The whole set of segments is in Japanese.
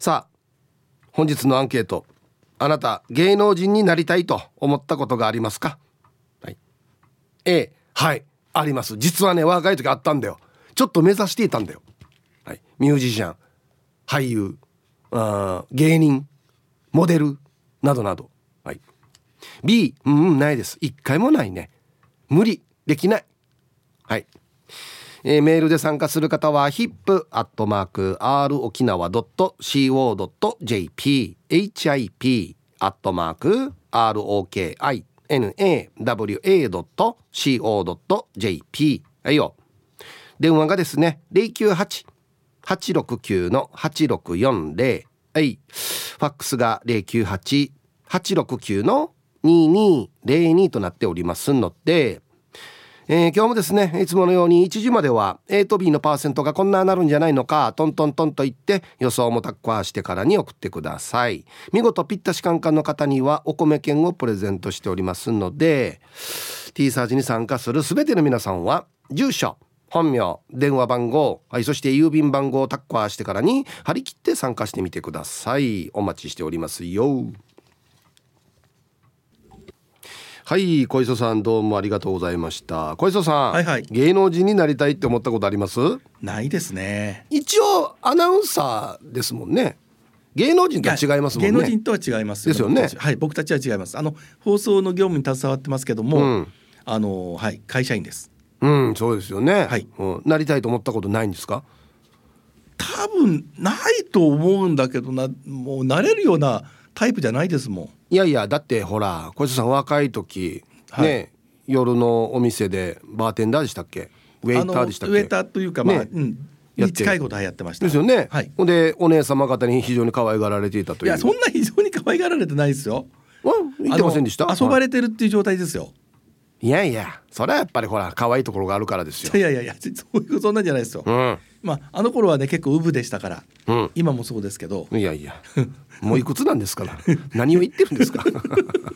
さあ本日のアンケートあなた芸能人になりたいと思ったことがありますか、はい、A はいあります。実はね若い時あったんだよ。ちょっと目指していたんだよ、はい、ミュージシャン俳優あ芸人モデルなどなど、はい、B うんないです。一回もないね。無理できない。はい。えー、メールで参加する方は hip.r 沖縄 .co.jp hip アットマーク ROKINAWA.co.jp はいよ。電話がですね098-869の8640はい。ファックスが098-869の2202となっておりますのでえー、今日もですねいつものように1時までは A と B のパーセントがこんななるんじゃないのかトントントンと言って予想もタッカーしてからに送ってください。見事ピッタシカンカンの方にはお米券をプレゼントしておりますので T サージに参加する全ての皆さんは住所本名電話番号、はい、そして郵便番号をタッカーしてからに張り切って参加してみてください。お待ちしておりますよ。はい小磯さんどうもありがとうございました。小磯さん、はいはい、芸能人になりたいって思ったことあります？ないですね。一応アナウンサーですもんね。芸能人とは違いますね。芸能人とは違いますですよね。はい僕たちは違います。あの放送の業務に携わってますけども、うん、あのはい会社員です。うんそうですよね。はい、うん、なりたいと思ったことないんですか？多分ないと思うんだけどなもうなれるようなタイプじゃないですもんいやいやだってほら小磯さん若い時、はい、ね夜のお店でバーテンダーでしたっけ？ウェイターでしたっけ？ウェイターというかまあ、ね、うん。に近いことはやってました。ですよね、はい、ほんでお姉様方に非常に可愛がられていたという。いやそんな非常に可愛がられてないですよ。言ってませんでした？遊ばれてるっていう状態ですよ、いやいやそれはやっぱりほら可愛いところがあるからですよ。いやいやいやそういうそんなんじゃないですよ、うん、まああの頃はね結構ウブでしたから、うん、今もそうですけど。いやいや。もういくつなんですから。何を言ってるんですか。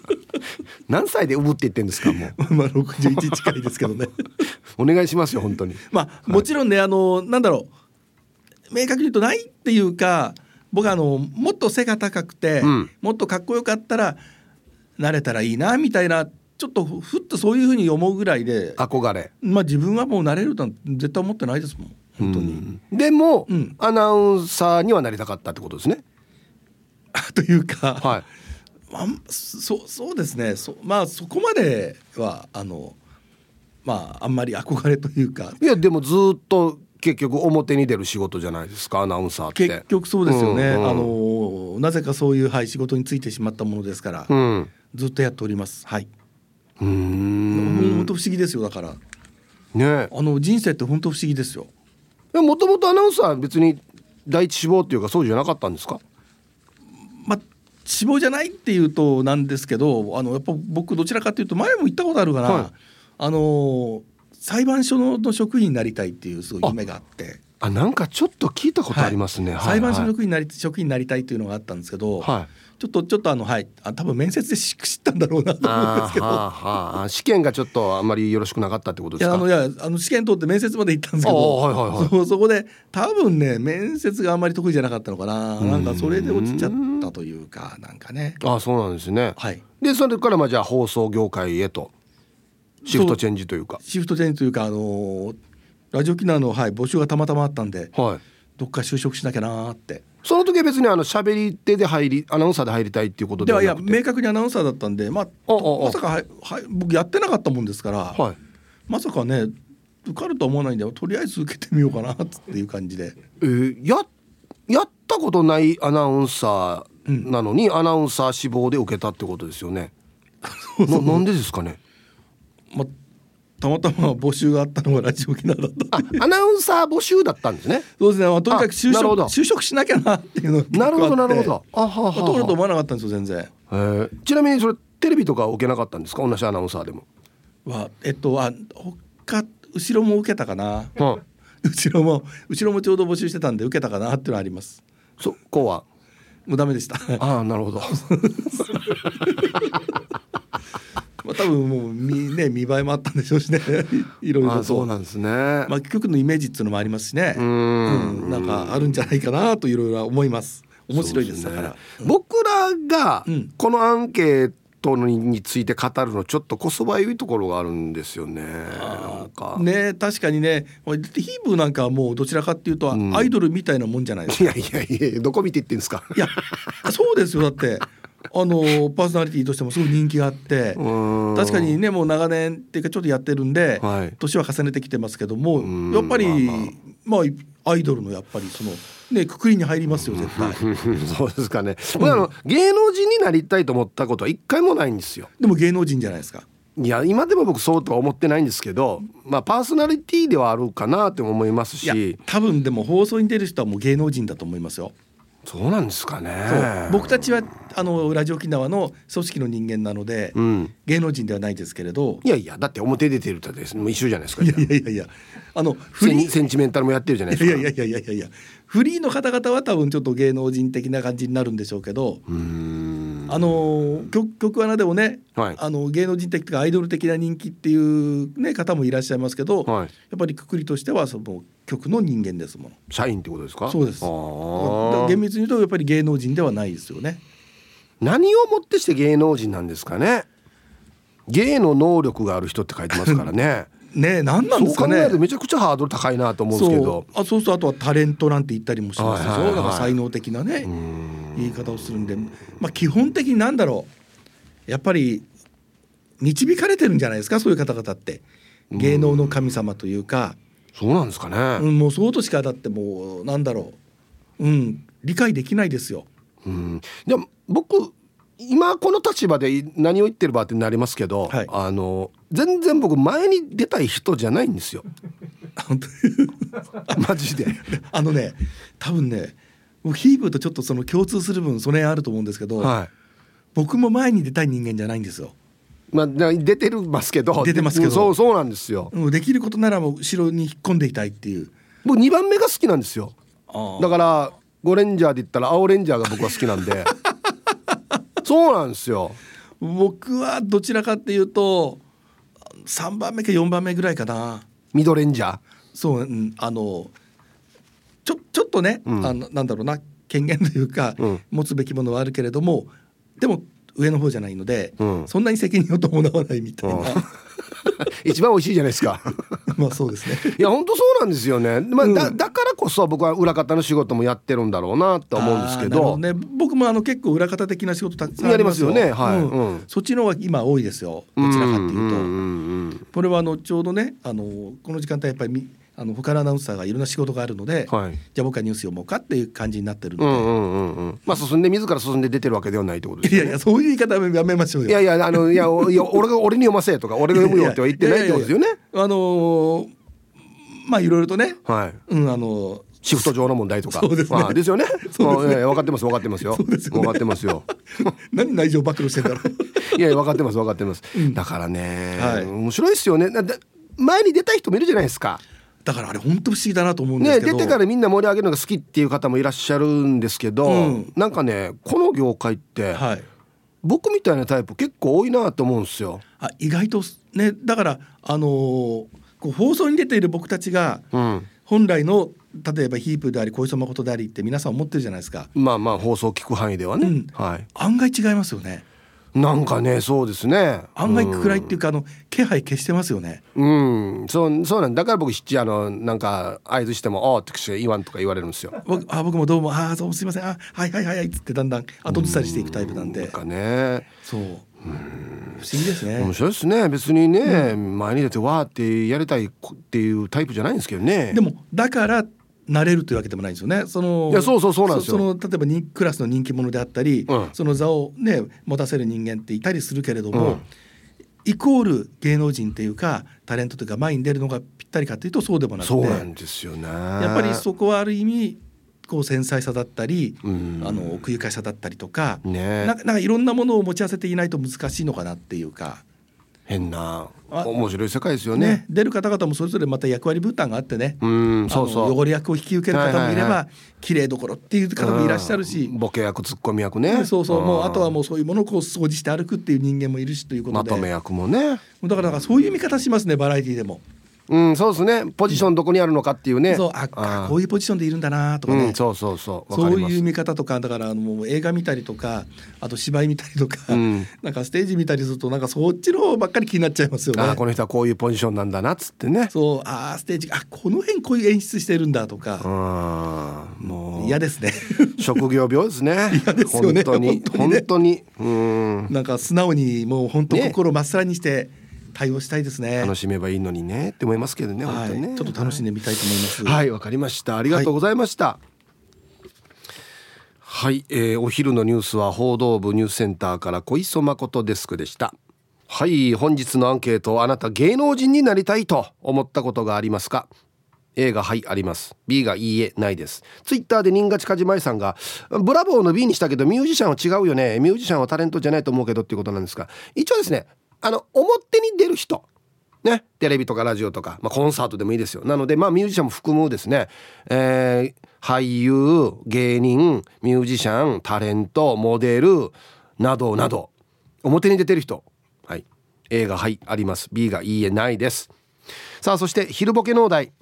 何歳でウブって言ってんですかもう。まあ61近いですけどね。お願いしますよ本当に。まあもちろんねあのなんだろう。明確に言うとないっていうか僕はあのもっと背が高くて、うん、もっとかっこよかったらなれたらいいなみたいなちょっとふっとそういうふうに思うぐらいで憧れ。まあ自分はもうなれるとは絶対思ってないですもん本当に。でも、うん、アナウンサーにはなりたかったってことですね。というか、はい。まあ、そそうですね。そまあそこまではあのまああんまり憧れというか。いやでもずっと結局表に出る仕事じゃないですかアナウンサーって。結局そうですよね、うんうん、あのなぜかそういう、はい、仕事についてしまったものですから、うん、ずっとやっております。はい。うん。本当不思議ですよだから。ね。あの人生って本当不思議ですよもともとアナウンサー別に第一志望っていうかそうじゃなかったんですか？まあ志望じゃないっていうとなんですけどあのやっぱ僕どちらかというと前も言ったことあるかな、はい、あの裁判所の職員になりたいっていうすごい夢があって。あなんかちょっと聞いたことありますね、はい、裁判所の職員になり職員になりたいっていうのがあったんですけど、はいちょっとちょっとあのはいあ多分面接で知ったんだろうなと思うんですけど。はあはあ、試験がちょっとあんまりよろしくなかったってことですか？いやあのいやあの試験通って面接まで行ったんですけど、はいはいはい、そそこで多分ね面接があんまり得意じゃなかったのかな。なんかそれで落ちちゃったというかなんかね。あそうなんですね。はい。でそれからまあじゃあ放送業界へとシフトチェンジというか。シフトチェンジというかあのラジオ機能の、はい、募集がたまたまあったんで、はい、どっか就職しなきゃなってその時は別にあの喋り手で入りアナウンサーで入りたいっていうことではいや明確にアナウンサーだったんでまあまさかは、はい、僕やってなかったもんですから、はい、まさかね受かるとは思わないんでとりあえず受けてみようかなっていう感じで。えー、ややったことないアナウンサーなのに、うん、アナウンサー志望で受けたってことですよね。ななんでですかね？まあたまたま募集があったのがラジオ沖縄だったアナウンサー募集だったんですね。そうですね、まあ、とにかく就職就職しなきゃなっていうのなるほどなるほど。あはは、まあ、通ると思わなかったんですよ全然。ちなみにそれテレビとか受けなかったんですか？同じアナウンサーでも。はえっとあ他後ろも受けたかな、うん、後ろも後ろもちょうど募集してたんで受けたかなっていうのはあります。そこは？もうダメでした。ああなるほど まあ多分もう見ね見栄えもあったんでしょうしね。いろいろと。そうなんですね。まあ曲のイメージっていうのもありますしね。うん。なんかあるんじゃないかなといろいろ思います。面白いですそうだから、ね僕らがうん。このアンケートにについて語るのちょっとこそばゆいところがあるんですよね。ね確かにね。ヒーブーなんかはもうどちらかっていうとん。アイドルみたいなもんじゃないですか、いやいやいやどこ見て言ってんですか。いやそうですよ。だってあのパーソナリティとしてもすごい人気があってうん。確かにねもう長年っていうかちょっとやってるんで、はい。年は重ねてきてますけどもん。やっぱりまあまあ、アイドルのやっぱりそのねくくりに入りますよ絶対。そうですかね、僕あの芸能人になりたいと思ったことは一回もないんですよ。でも芸能人じゃないですか。いや今でも僕そうとは思ってないんですけどまあパーソナリティではあるかなって思いますし。多分でも放送に出る人はもう芸能人だと思いますよ。そうなんですかね。僕たちはあのラジオ沖縄の組織の人間なので、うん。芸能人ではないですけれど。いやいやだって表出てるとですもう一緒じゃないですかいやいやいやいや。あのフリーセンチメンタルもやってるじゃないですか。いやいやいやいやいやいや。フリーの方々は多分ちょっと芸能人的な感じになるんでしょうけど、うーんあの曲曲穴でもね、はい。あの芸能人的とかアイドル的な人気っていう、ね、方もいらっしゃいますけど、はい。やっぱりくくりとしてはその曲の人間ですもの。社員ってことですか？そうです。厳密に言うとやっぱり芸能人ではないですよね。何をもってして芸能人なんですかね？芸の能力がある人って書いてますからね。ねえ何なんですかね。そう考えると。めちゃくちゃハードル高いなと思うんですけど。そう。あそうするとあとはタレントなんて言ったりもしますでしょ、はいはい才能的なね言い方をするんで、まあ、基本的になんだろう。やっぱり導かれてるんじゃないですか？そういう方々って。芸能の神様というか、そうなんですかね、うん、もうそうとしかだってもうなんだろう、うん、理解できないですよ。うん、でも僕今この立場で何を言ってるばってなりますけど、はい。あの全然僕前に出たい人じゃないんですよ。マジで。あのね多分ね僕ヒーブーとちょっとその共通する分それあると思うんですけど、は僕も前に出たい人間じゃないんですよ。いまあな出てるますけど出てますけど。そうそうなんですよ。うんできることならもう後ろに引っ込んでいたいっていう。僕2番目が好きなんですよ。あだからゴレンジャーで言ったら青レンジャーが僕は好きなんで。そうなんですよ。僕はどちらかっていうと3番目か4番目ぐらいかな。ミドレンジャー。そう、うん、あのちょちょっとね、うん。あのなんだろうな権限というか、うん。持つべきものはあるけれどもでも上の方じゃないので、うん。そんなに責任を伴わないみたいな、うん。一番美味しいじゃないですか。まあそうですね。いや本当そうなんですよね、まあだうん。だからこそ僕は裏方の仕事もやってるんだろうなと思うんですけあーなるほどね、僕もあの結構裏方的な仕事たくさんあやりりますすよね。はい。うん。うんそっちの方が今多いですよ。どちらかっていうと。これはあのちょうどねあのこの時間帯やっぱりみあの他のアナウンサーがいろんな仕事があるので、はい。じゃあ僕はニュース読もうかっていう感じになってるので、うんうんうんうん。まあ進んで自ら進んで出てるわけではないってことですよね。いやいやそういう言い方はやめましょうよ。いやいやあのいやおいや俺が俺に読ませとか 俺が読むよっては言ってないってことですよね。あのーまあいろいろとね、はい。うんあのシフト上の問題とか。そうですね。まあですよね。そうですね。分かってます分かってますよ。すよね。分かってますよ。何内情暴露してんだろう。いや分かってます分かってます、うん。だからね、はい。面白いですよね。前に出たい人もいるじゃないですかだからあれ本当不思議だなと思うんですけど。ね出てからみんな盛り上げるのが好きっていう方もいらっしゃるんですけど、うんなんかねこの業界って、はい。僕みたいなタイプ結構多いなと思うんですよ。あ意外とねだからあのーこう放送に出ている僕たちがうん、本来の例えばヒープであり小磯誠でありって皆さん思ってるじゃないですか。まあまあ放送聞く範囲ではね、うんはい案外違いますよね。なんかねそうですね。案外暗いっていいうか、あの気配消してますよね。うん、うん、そうそうなんだから僕七あのなんか合図しても「ああ」って言わんとか言われるんですよ。僕あ僕もどうもああどうもすいません。あはいはいはいはいっつってだんだん後ずさりしていくタイプなんで。なんかね。そう。不思議ですね。面白いですね。別にね、前に出てわーってやりたいっていうタイプじゃないんですけどね。でもだからなれるというわけでもないんですよね。そのいやそうそうそうなんですよ。その例えば人クラスの人気者であったり、うん。その座をね持たせる人間っていたりするけれども、うん。イコール芸能人っていうかタレントというか前に出るのがぴったりかというとそうでもなくてそうなんですよね。やっぱりそこはある意味こう繊細さだったり、うん。あの奥ゆかしさだったりとか、ね。なんかなんかいろんなものを持ち合わせていないと難しいのかなっていうか、変なあ面白い世界ですよね。ね出る方々もそれぞれまた役割分担があってね、うんそうそう。汚れ役を引き受ける方もいれば、はい。はいは綺麗どころっていう方もいらっしゃるし。うん、ボケ役ツッコミ役ね。そうそう。もうあとはうもうそういうものをこう掃除して歩くっていう人間もいるしということで。まとめ役もね。だからそういう見方しますねバラエティでも。うんそうですね。ポジションどこにあるのかっていうね。そうああこういうポジションでいるんだなとかね、うん、そうそうそう。そういう見方とかだからもう映画見たりとかあと芝居見たりとか、うん、なんかステージ見たりするとなんかそっちの方ばっかり気になっちゃいますよね。あこの人はこういうポジションなんだなっつってね。そうあステージあこの辺こういう演出してるんだとか。もう。嫌ですね。職業病ですね。嫌ですよね。本当に。本当に、ね、うん。なんか素直にもう本当心まっさらにして、ね対応したいですね。楽しめばいいのにねって思いますけどね、はい、本当ね。ちょっと楽しんでみたいと思います。はいわ、かりました。ありがとうございました、はい、はい、えー、お昼のニュースは報道部ニュースセンターから小磯誠デスクでした。はい本日のアンケートあなた芸能人になりたいと思ったことがありますか？A がはいあります。B がいいえないです。ツイッターで新勝梶舞さんがブラボーの B にしたけどミュージシャンは違うよね。ミュージシャンはタレントじゃないと思うけどっていうことなんですが一応ですねあの表に出る人。ね。テレビとかラジオとか、まあ、コンサートでもいいですよ。なのでまあミュージシャンも含むですね、えー、俳優芸人ミュージシャンタレントモデルなどなど。表に出てる人。はい。A がはいあります。B がいいえないです。さあそして昼ボケのお題。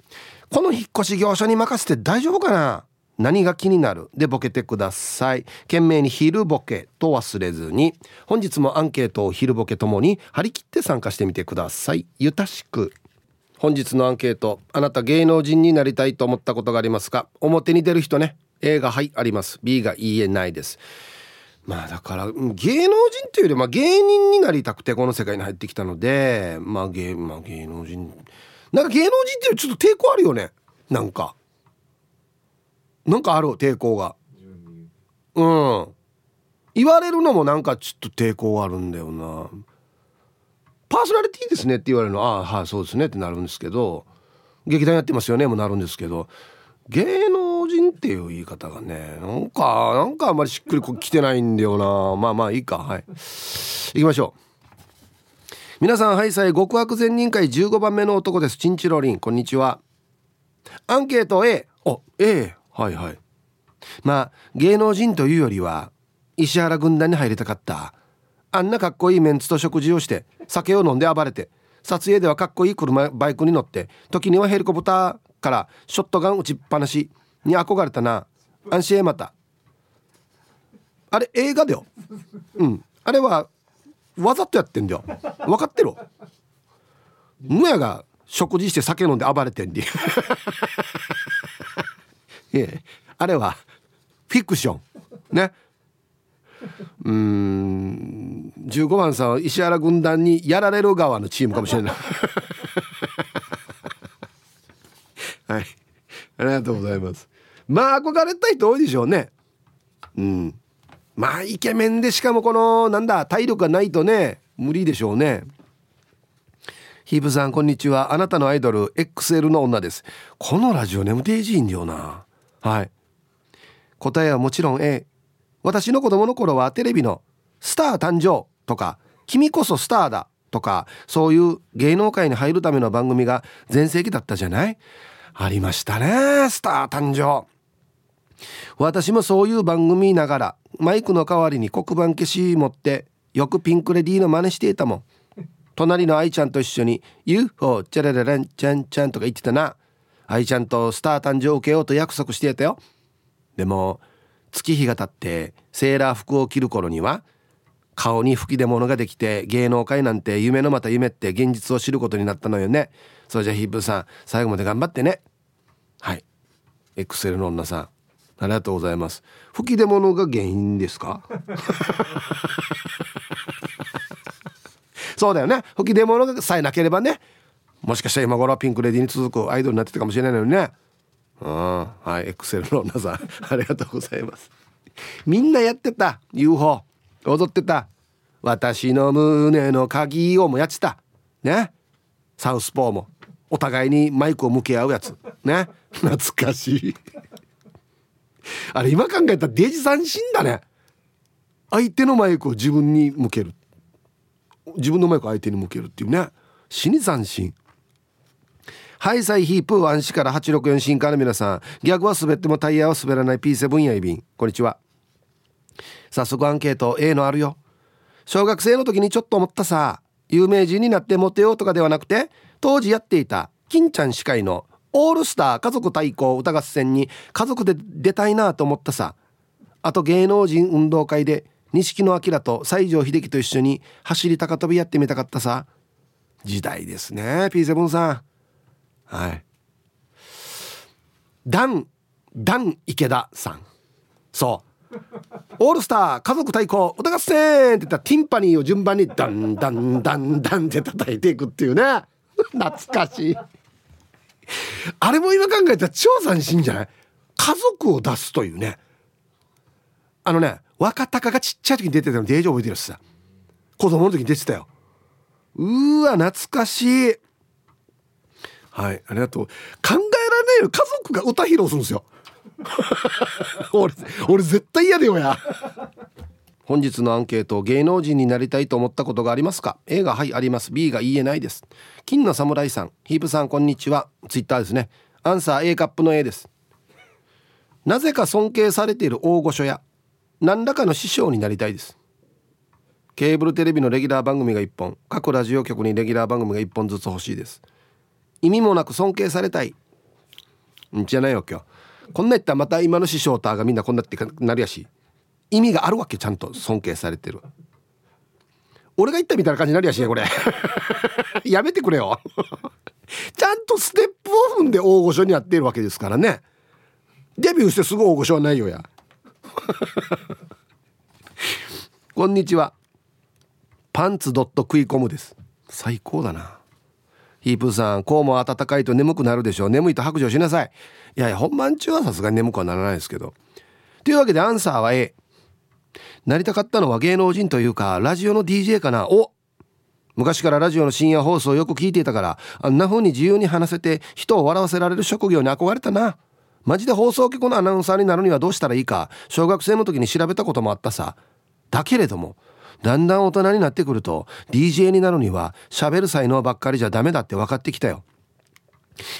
この引っ越し業者に任せて大丈夫かな？何が気になる？でボケてください。懸命に昼ボケと忘れずに。本日もアンケートを昼ボケともに張り切って参加してみてください。ゆたしく。本日のアンケートあなた芸能人になりたいと思ったことがありますか？表に出る人ね。A がはいあります。B がいいえないです。まあだから芸能人っていうよりまあ芸人になりたくてこの世界に入ってきたのでまあ芸,、まあ、芸能人。なんか芸能人っていうちょっと抵抗あるよね。なんか。なんかある抵抗が。うん。言われるのもなんかちょっと抵抗あるんだよな。パーソナリティですねって言われるの。ああはいそうですねってなるんですけど。劇団やってますよねもなるんですけど。芸能人っていう言い方がねなんかなんかあんまりしっくりこ来てないんだよな。まあまあいいか。はい。行きましょう。皆さんハイサイ極悪善人会15番目の男です。チンチロリン。こんにちは。アンケート A お A はいはい。まあ芸能人というよりは石原軍団に入りたかった。あんなかっこいいメンツと食事をして酒を飲んで暴れて撮影ではかっこいい車バイクに乗って時にはヘリコプターからショットガン撃ちっぱなしに憧れたな。安心また。あれ映画だよ。うん。あれはわざとやってんだよ。分かってろむやが食事して酒飲んで暴れてんで。えあれはフィクション。ね。うん。15番さんは石原軍団にやられる側のチームかもしれない。はい。ありがとうございます。まあ憧れた人多いでしょうね。うん。まあイケメンでしかもこのなんだ体力がないとね無理でしょうね。ヒープさんこんにちは。あなたのアイドル XL の女です。このラジオ眠ていじいんだよな。はい。答えはもちろん A 私の子供の頃はテレビの「スター誕生」とか「君こそスターだ」とかそういう芸能界に入るための番組が全盛期だったじゃない？ありましたねスター誕生。私もそういう番組ながらマイクの代わりに黒板消し持ってよくピンクレディーの真似していたもん。隣の愛ちゃんと一緒に UFO チャララランチャンチャンとか言ってたな。愛ちゃんとスター誕生を受けようと約束してたよ。でも月日が経ってセーラー服を着る頃には顔に吹き出物ができて芸能界なんて夢のまた夢って現実を知ることになったのよね。それじゃヒップさん最後まで頑張ってね。はい。XL の女さんありがとうございます。吹き出物が原因ですか？そうだよね。吹き出物がさえなければねもしかしたら今頃はピンクレディに続くアイドルになってたかもしれないのにね。うん。はいエクセルの皆さん。ありがとうございます。みんなやってた。UFO 踊ってた。私の胸の鍵をもやってた。ね。サウスポーも。お互いにマイクを向け合うやつ。ね。懐かしい。あれ今考えたらデジ三振だね。相手のマイクを自分に向ける。自分のマイクを相手に向けるっていうね。死に斬新ハイサイヒープーンシから864新から皆さん。逆は滑ってもタイヤは滑らない P7 やいびん。こんにちは。早速アンケート A のあるよ。小学生の時にちょっと思ったさ。有名人になってモテようとかではなくて当時やっていた金ちゃん司会のオールスター家族対抗歌合戦に家族で出たいなと思ったさ。あと芸能人運動会で錦野明と西城秀樹と一緒に走り高跳びやってみたかったさ。時代ですね P7 さん。はい。ダンダン池田さん。そう。オールスター家族対抗歌合戦って言ったらティンパニーを順番にダンダンダンダンって叩いていくっていうね。懐かしい。あれも今考えたら超斬新じゃない？家族を出すというね。あのね若隆がちっちゃい時に出てたのデージ覚えてるしさ。子供の時に出てたよ。うわ懐かしい。はい。ありがとう。考えられないよ。家族が歌披露するんですよ。俺俺絶対嫌だよや。本日のアンケート芸能人になりたいと思ったことがありますか？A がはいあります。B が言えないです。金の侍さん。ヒープさんこんにちは。ツイッターですね。アンサー A カップの A です。なぜか尊敬されている大御所や何らかの師匠になりたいです。ケーブルテレビのレギュラー番組が1本。各ラジオ局にレギュラー番組が1本ずつ欲しいです。意味もなく尊敬されたい。じゃないよ今日こんな言ったらまた今の師匠とがみんなこんなってなるやし。意味があるわけちゃんと尊敬されてる。俺が言ったみたいな感じになるやしねこれ。やめてくれよ。ちゃんとステップを踏んで大御所になってるわけですからね。デビューしてすぐ大御所はないよや。こんにちは。パンツドット食い込むです。最高だな。ヒープさんこうも暖かいと眠くなるでしょう。眠いと白状しなさい。いやいや本番中はさすがに眠くはならないですけど。というわけでアンサーは A なりたかったのは芸能人というかラジオの DJ かな。お昔からラジオの深夜放送をよく聞いていたからあんな風に自由に話せて人を笑わせられる職業に憧れたな。マジで放送局のアナウンサーになるにはどうしたらいいか。小学生の時に調べたこともあったさ。だけれどもだんだん大人になってくると DJ になるには喋る才能ばっかりじゃダメだって分かってきたよ。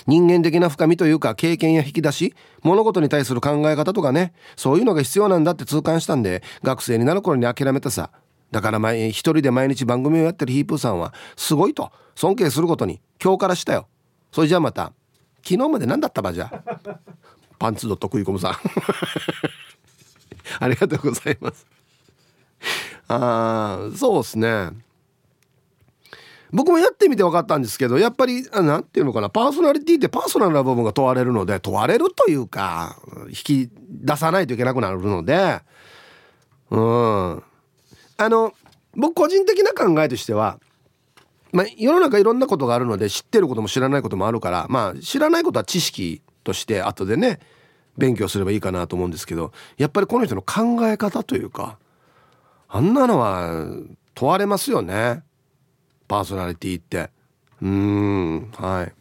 人間的な深みというか経験や引き出し物事に対する考え方とかねそういうのが必要なんだって痛感したんで学生になる頃に諦めたさ。だから前一人で毎日番組をやってるヒープーさんはすごいと尊敬することに今日からしたよ。それじゃあまた昨日まで何だったばじゃ？パンツドット食い込むさん。ありがとうございます。ああそうですね。僕もやってみて分かったんですけどやっぱり何て言うのかな。パーソナリティってパーソナルな部分が問われるので問われるというか引き出さないといけなくなるのでうん。あの僕個人的な考えとしては、まあ、世の中いろんなことがあるので知ってることも知らないこともあるからまあ知らないことは知識として後でね勉強すればいいかなと思うんですけどやっぱりこの人の考え方というかあんなのは問われますよね。パーソナリティって。うーんはい。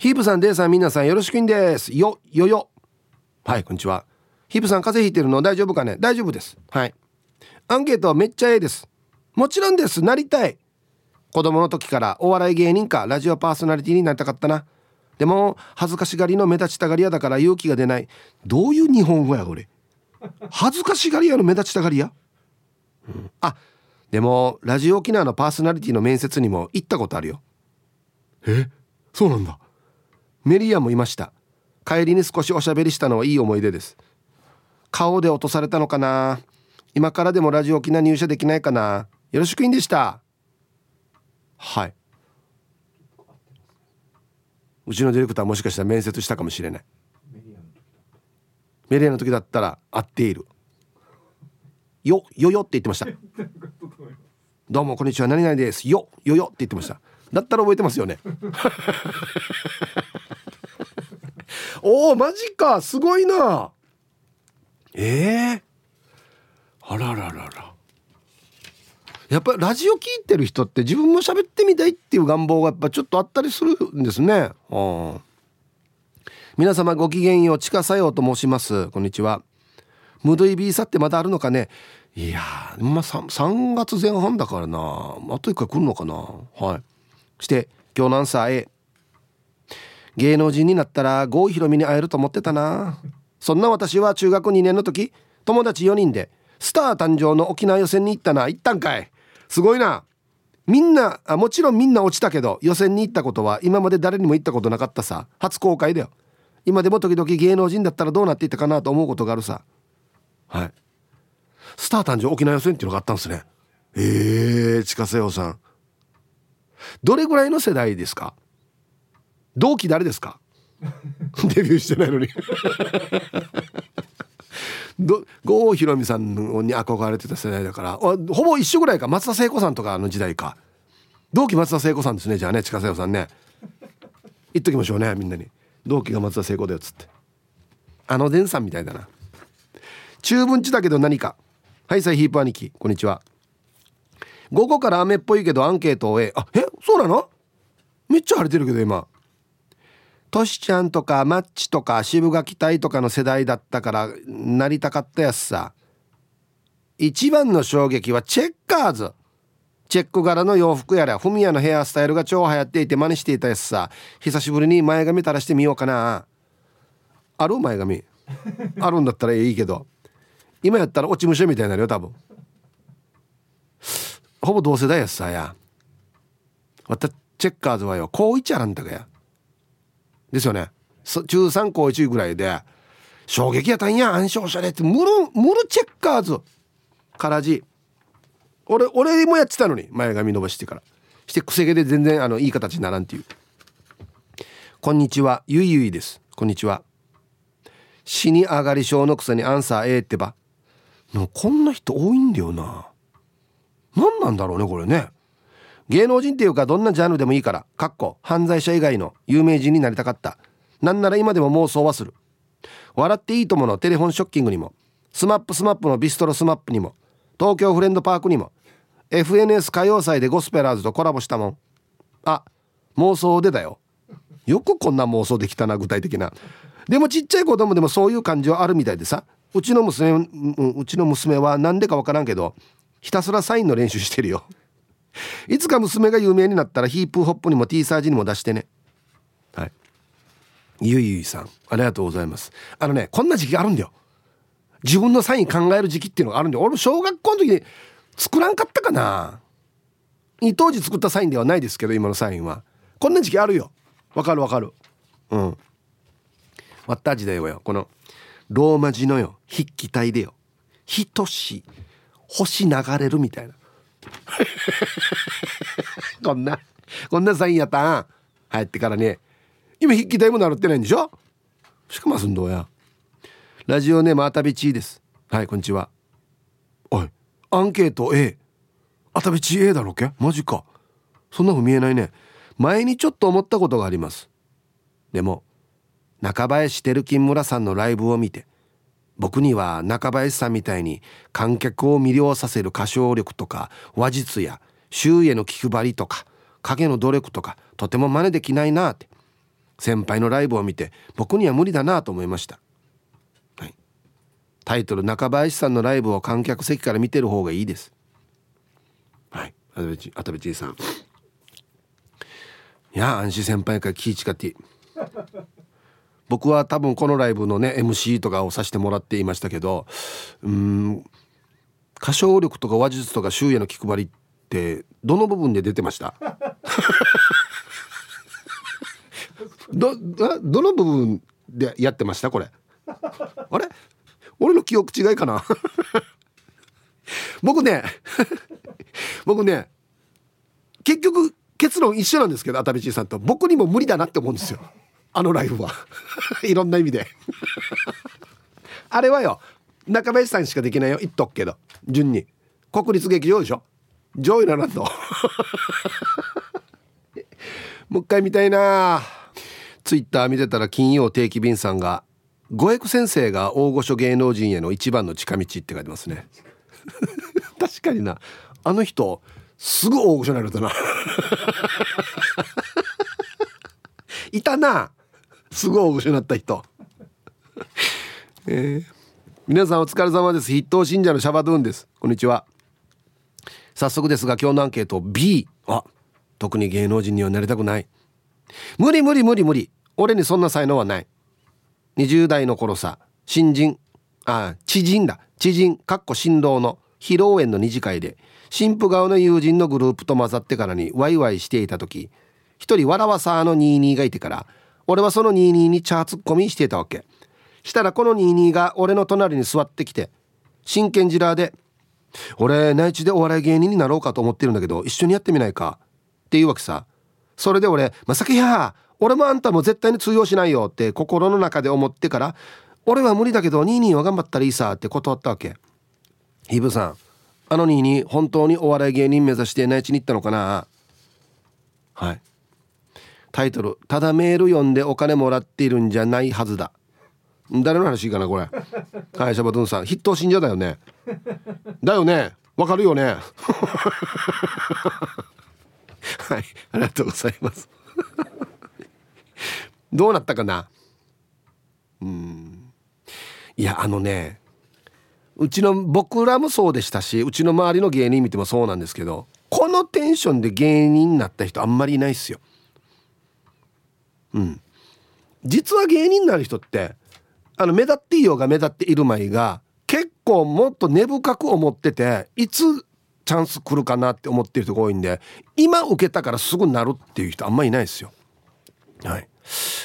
ヒープさんデイさん皆さんよろしくんです。よよよ。はいこんにちは。ヒープさん風邪ひいてるの大丈夫かね？大丈夫です。はい。アンケートはめっちゃええです。もちろんです。なりたい。子供の時からお笑い芸人かラジオパーソナリティになりたかったな。でも恥ずかしがりの目立ちたがり屋だから勇気が出ない。どういう日本語やこれ？恥ずかしがり屋の目立ちたがり屋、うん、あでもラジオ沖縄のパーソナリティの面接にも行ったことあるよ。え？そうなんだ。メリアもいました。帰りに少しおしゃべりしたのはいい思い出です。顔で落とされたのかな。今からでもラジオ沖縄入社できないかな。よろしくいんでした。はい。うちのディレクターもしかしたら面接したかもしれない。メリアの時だった。ら合っているよよよって言ってました。どうもこんにちは。何々です。よよよって言ってました。だったら覚えてますよね。おおマジか。すごいな。ええー？あらららら。やっぱラジオ聞いてる人って自分も喋ってみたいっていう願望がやっぱちょっとあったりするんですね。皆様ごきげんよう地下作用と申します。こんにちはムドイビーサってまだあるのかね。いやまあ 3, 3月前半だからな。あと1回来るのかな。はい。して今日のアンサー A 芸能人になったら郷ひろみに会えると思ってたな。そんな私は中学2年の時友達4人でスター誕生の沖縄予選に行ったな。行ったんかい。すごいな。みんなあもちろんみんな落ちたけど予選に行ったことは今まで誰にも行ったことなかったさ。初公開だよ。今でも時々芸能人だったらどうなっていたかなと思うことがあるさ。はい。スター誕生沖縄予選っていうのがあったんですね。ええー、近瀬洋さん。どれぐらいの世代ですか？同期誰ですか？デビューしてないのに。ど郷ひろみさんに憧れてた世代だから。ほぼ一緒ぐらいか。松田聖子さんとかの時代か。同期松田聖子さんですねじゃあね。近瀬洋さんね。言っときましょうねみんなに。同期が松田聖子だよっつって。あの伝さんみたいだな中文地だけど何か。はいさいヒープ兄貴こんにちは。午後から雨っぽいけどアンケートを終えあえそうなの？めっちゃ晴れてるけど今。トシちゃんとかマッチとか渋垣隊とかの世代だったからなりたかったやつさ。一番の衝撃はチェッカーズ。チェック柄の洋服やらフミヤのヘアスタイルが超流行っていて真似していたやつさ。久しぶりに前髪垂らしてみようかな。ある？前髪。あるんだったらいいけど。今やったら落ち武者みたいになるよ多分。ほぼ同世代やさや。わたチェッカーズはよ高一やらんだかや。ですよね。中3高1ぐらいで衝撃やったんや暗証者でってムルムルチェッカーズからじ俺俺もやってたのに前髪伸ばしてから。してくせ毛で全然あのいい形にならんっていう。こんにちはゆいゆいです。こんにちは。死に上がり症のくせにアンサー A ってば。こんな人多いんだよな。何なんだろうねこれね。芸能人っていうかどんなジャンルでもいいからかっこ犯罪者以外の有名人になりたかった。なんなら今でも妄想はする。笑っていいとものテレフォンショッキングにも。スマップスマップのビストロスマップにも。東京フレンドパークにも。FNS 歌謡祭でゴスペラーズとコラボしたもん。あ妄想でだよ。よくこんな妄想できたな具体的な。でもちっちゃい子供でもそういう感じはあるみたいでさ。うちの娘うちの娘は何でか分からんけどひたすらサインの練習してるよ。いつか娘が有名になったらヒープホップにも T サージにも出してね。はい。ゆいゆいさんありがとうございます。あのねこんな時期あるんだよ。自分のサイン考える時期っていうのがあるんで俺小学校の時に作らんかったかな。当時作ったサインではないですけど今のサインは。こんな時期あるよ。わかるわかる。うん。わった時代はよ。このローマ字のよ。筆記体でよ「ひとし」星流れるみたいな。こんなこんなサインやったん。入ってからね。今筆記体も習ってないんでしょ？しかもすんどうや。ラジオネームあたびちーです。はいこんにちは。おいアンケート A あたびち A だろけ？マジか。そんなふう見えないね。前にちょっと思ったことがあります。でも中林照金村さんのライブを見て僕には中林さんみたいに観客を魅了させる歌唱力とか話術や周囲への気配りとか影の努力とかとても真似できないなって先輩のライブを見て僕には無理だなと思いました、はい、タイトル中林さんのライブを観客席から見てる方がいいです。はい。あたべちさん。いや安心先輩から気ぃ使って。僕は多分このライブのね MC とかをさせてもらっていましたけどうん歌唱力とか話術とか周囲の気配りってどの部分で出てました？どどの部分でやってました？これ。あれ？俺の記憶違いかな？僕ね 僕ね結局結論一緒なんですけど熱海ちさんと。僕にも無理だなって思うんですよ。あのライブは。いろんな意味で。あれはよ中林さんしかできないよ。言っとくけど。順に。国立劇場でしょ？上位ならんと。もう一回見たいな。ツイッター見てたら金曜定期便さんが「五エク先生が大御所芸能人への一番の近道」って書いてますね。確かにな。あの人すぐ大御所になるとな。いたな。すごい失った人。えー、皆さんお疲れ様です。筆頭信者のシャバドゥンです。こんにちは。早速ですが今日のアンケート。B あ特に芸能人にはなりたくない。無理無理無理無理。俺にそんな才能はない。20代の頃さ新人あ知人だ。知人かっこ新郎の披露宴の二次会で新婦顔の友人のグループと混ざってからにワイワイしていた時一人わらわさの22がいてから俺はその22にチャーツッコミしていたわけ。したらこの22が俺の隣に座ってきて真剣ジラーで「俺内地でお笑い芸人になろうかと思ってるんだけど一緒にやってみないか」っていうわけさ。それで俺「まさきや俺もあんたも絶対に通用しないよ」って心の中で思ってから「俺は無理だけど22は頑張ったらいいさ」って断ったわけ。ヒブさんあの22本当にお笑い芸人目指して内地に行ったのかな？はい。タイトル「ただメール読んでお金もらっているんじゃないはずだ」誰の話かなこれ。はいシャバトゥンさん。筆頭信者だよね。だよね。わかるよね。はいありがとうございます。どうなったかな？うん。いやあのねうちの僕らもそうでしたしうちの周りの芸人見てもそうなんですけどこのテンションで芸人になった人あんまりいないっすようん。実は芸人になる人ってあの目立っていいようが目立っているまいが結構もっと根深く思ってていつチャンス来るかなって思ってる人が多いんで今受けたからすぐなるっていう人あんまいないですよ。はい。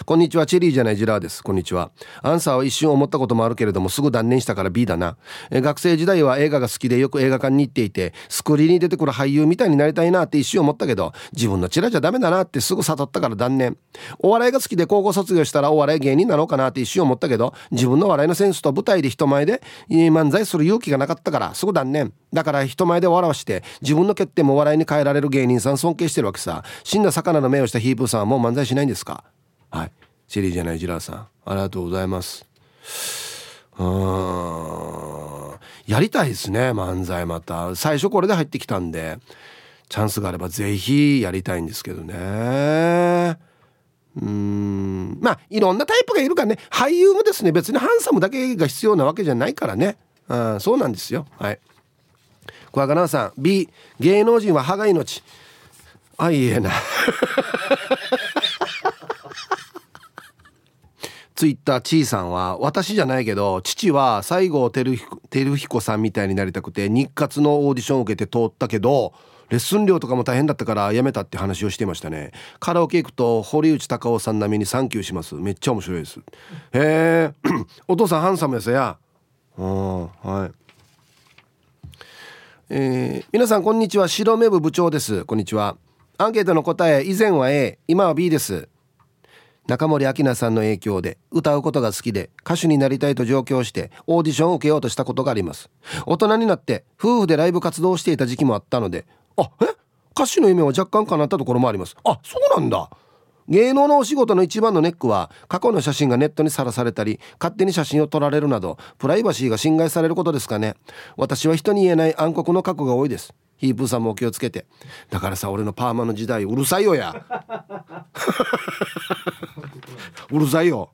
こんにちは。チェリーじゃないジラーです。こんにちは。アンサーは一瞬思ったこともあるけれどもすぐ断念したから B だな。え学生時代は映画が好きでよく映画館に行っていてスクリーンに出てくる俳優みたいになりたいなって一瞬思ったけど自分のチラじゃダメだなってすぐ悟ったから断念。お笑いが好きで高校卒業したらお笑い芸人なのかなって一瞬思ったけど自分の笑いのセンスと舞台で人前で漫才する勇気がなかったからすぐ断念。だから人前で笑わして自分の欠点も笑いに変えられる芸人さん尊敬してるわけさ。死んだ魚の目をしたヒープーさんはもう漫才しないんですか？はい。シェリーじゃないジラーさん。ありがとうございます。うん。やりたいですね漫才また。最初これで入ってきたんで。チャンスがあればぜひやりたいんですけどね。うん。まあいろんなタイプがいるからね。俳優もですね別にハンサムだけが必要なわけじゃないからね。あそうなんですよ。はい。小若菜さん B 芸能人は歯が命。あいいえな。ツイッターちーさんは私じゃないけど父は西郷輝彦さんみたいになりたくて日活のオーディションを受けて通ったけどレッスン料とかも大変だったからやめたって話をしてましたね。カラオケ行くと堀内孝雄さん並みにサンキューします。めっちゃ面白いです。へえ お父さんハンサムやさや。うんはい。えー、皆さんこんにちは。白目部部長です。こんにちは。アンケートの答え以前は A 今は B です。中森明菜さんの影響で歌うことが好きで歌手になりたいと上京してオーディションを受けようとしたことがあります。大人になって夫婦でライブ活動をしていた時期もあったのであえ？歌手の夢は若干叶ったところもあります。あそうなんだ。芸能のお仕事の一番のネックは過去の写真がネットにさらされたり勝手に写真を撮られるなどプライバシーが侵害されることですかね。私は人に言えない暗黒の過去が多いです。ヒープーさんもお気をつけて。だからさ俺のパーマの時代うるさいよや。うるさいよ。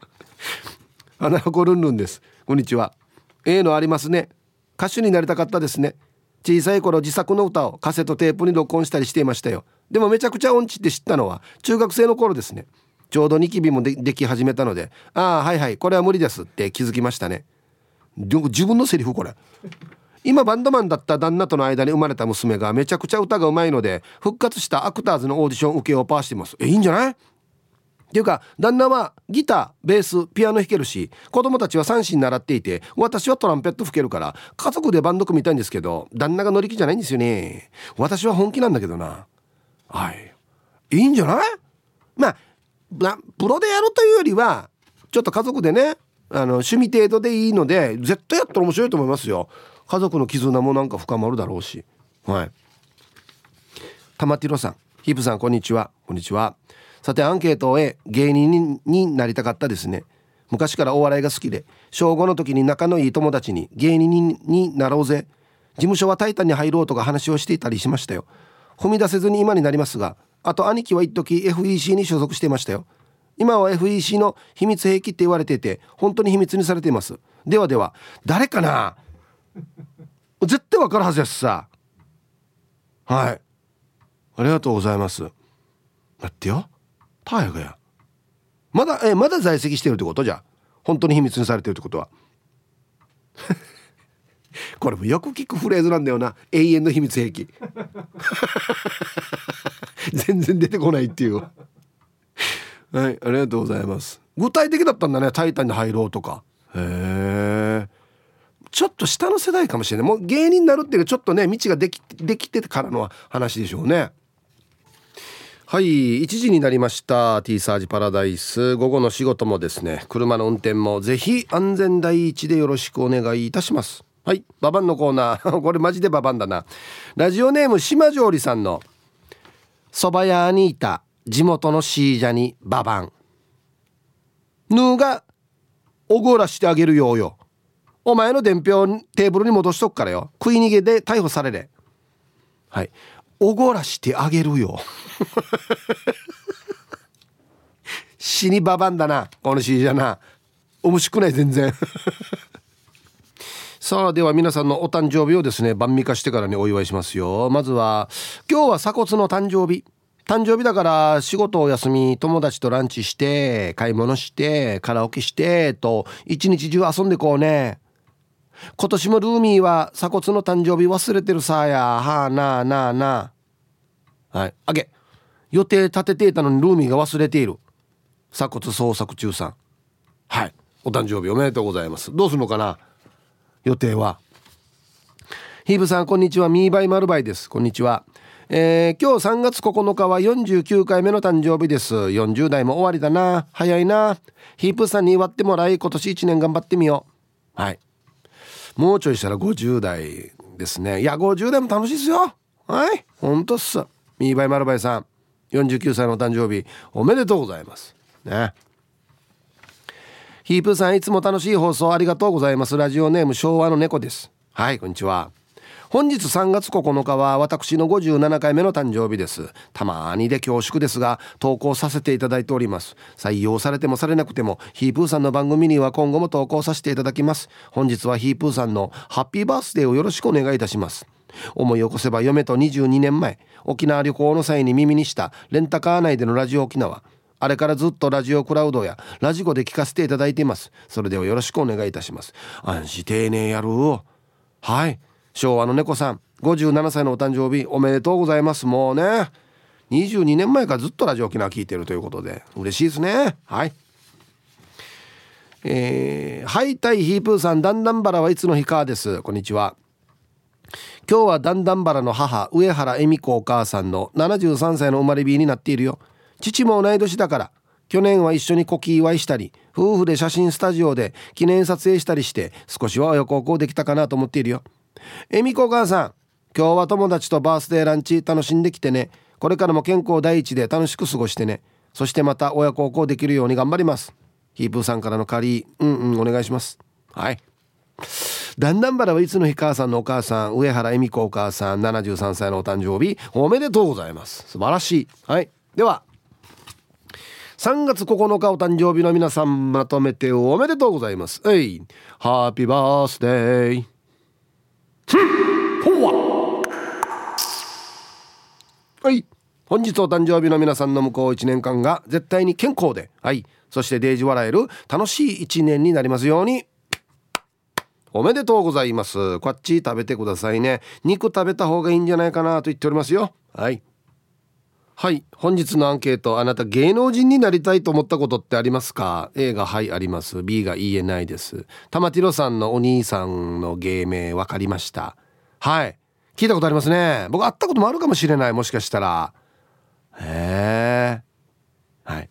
花子ルンルンです。こんにちは。A のありますね。歌手になりたかったですね。小さい頃自作の歌をカセットテープに録音したりしていましたよ。でもめちゃくちゃ音痴って知ったのは中学生の頃ですね。ちょうどニキビもででき始めたのでああはいはいこれは無理ですって気づきましたね。自分のセリフこれ。今バンドマンだった旦那との間に生まれた娘がめちゃくちゃ歌がうまいので復活したアクターズのオーディション受けをパーしてます。えいいんじゃない？っていうか旦那はギターベースピアノ弾けるし子供たちは三振習っていて私はトランペット吹けるから家族でバンド組みたいんですけど旦那が乗り気じゃないんですよね。私は本気なんだけどな。はい。いいんじゃない？まあプロでやるというよりはちょっと家族でねあの趣味程度でいいので絶対やったら面白いと思いますよ。家族の絆もなんか深まるだろうし。はい。玉ティロさん。ヒープさんこんにちは。こんにちは。さてアンケートを終え芸人になりたかったですね。昔からお笑いが好きで小5の時に仲のいい友達に芸人になろうぜ。事務所はタイタンに入ろうとか話をしていたりしましたよ。踏み出せずに今になりますがあと兄貴は一時 FEC に所属していましたよ。今は FEC の秘密兵器って言われていて本当に秘密にされています。ではでは誰かな絶対わかるはずやしさ。はい。ありがとうございます。待ってよ。タイがや。まだえまだ在籍してるってこと？じゃ本当に秘密にされてるってことは。これもよく聞くフレーズなんだよな。永遠の秘密兵器。全然出てこないっていう。はいありがとうございます。具体的だったんだね「タイタン」に入ろうとか。へえちょっと下の世代かもしれない。もう芸人になるっていうかちょっとね道ができできてからの話でしょうね。はい1時になりました T サージパラダイス。午後の仕事もですね車の運転もぜひ安全第一でよろしくお願いいたします。はいババンのコーナー。これマジでババンだな。ラジオネーム島上里さんの蕎麦屋にいた地元のシージャにババン。ヌーがおごらしてあげるようよ。お前の伝票テーブルに戻しとくからよ。食い逃げで逮捕されれ。はい。おごらしてあげるよ。死にババンだなこの C じゃな。面白くない全然。さあでは皆さんのお誕生日をですね晩味化してからにお祝いしますよ。まずは今日は鎖骨の誕生日。誕生日だから仕事を休み友達とランチして買い物してカラオケしてと一日中遊んでこうね。今年もルーミーは鎖骨の誕生日忘れてるさや。はあなあなあなあ。はい。あげ。予定立てていたのにルーミーが忘れている。鎖骨捜索中さん。はい。お誕生日おめでとうございます。どうするのかな？予定は。ヒーブさんこんにちは。ミーバイマルバイです。こんにちは。えー、今日3月9日は49回目の誕生日です。40代も終わりだな。早いな。ヒープさんに祝ってもらい今年1年頑張ってみよう。はい。もうちょいしたら50代ですね。いや50代も楽しいですよ。はい。ほんとっす。ミーバイマルバイさん。49歳のお誕生日おめでとうございます。ね。ヒープーさんいつも楽しい放送ありがとうございます。ラジオネーム昭和の猫です。はいこんにちは。本日3月9日は私の57回目の誕生日です。たまーにで恐縮ですが投稿させていただいております。採用されてもされなくてもヒープーさんの番組には今後も投稿させていただきます。本日はヒープーさんのハッピーバースデーをよろしくお願いいたします。思い起こせば嫁と22年前沖縄旅行の際に耳にしたレンタカー内でのラジオ沖縄。あれからずっとラジオクラウドやラジコで聞かせていただいています。それではよろしくお願いいたします。安心丁寧やるはい。昭和の猫さん57歳のお誕生日おめでとうございます。もうね22年前からずっとラジオ沖縄聞いてるということで嬉しいですね。はい。えー、ハイタイヒープーさんだんだんバラはいつの日かです。こんにちは。今日はだんだんバラの母上原恵美子お母さんの73歳の生まれ日になっているよ。父も同い年だから去年は一緒に古希祝いしたり夫婦で写真スタジオで記念撮影したりして少しは親孝行できたかなと思っているよ。えみこお母さん今日は友達とバースデーランチ楽しんできてね。これからも健康第一で楽しく過ごしてね。そしてまた親孝行できるように頑張ります。ヒープーさんからの借りうんうんお願いします。はい。だんだんバラはいつの日母さんのお母さん上原恵美子お母さん73歳のお誕生日おめでとうございます。素晴らしい。はい。では3月9日お誕生日の皆さんまとめておめでとうございます。えい。ハッピーバースデー。は。い本日お誕生日の皆さんの向こう1年間が絶対に健康ではいそしてデージ笑える楽しい1年になりますように。おめでとうございます。こっち食べてくださいね。肉食べた方がいいんじゃないかなと言っておりますよ。はい。はい本日のアンケートあなた芸能人になりたいと思ったことってありますか？A がはいあります。B がいいえないです。玉ティロさんのお兄さんの芸名分かりました。はい。聞いたことありますね。僕会ったこともあるかもしれないもしかしたら。へえはい。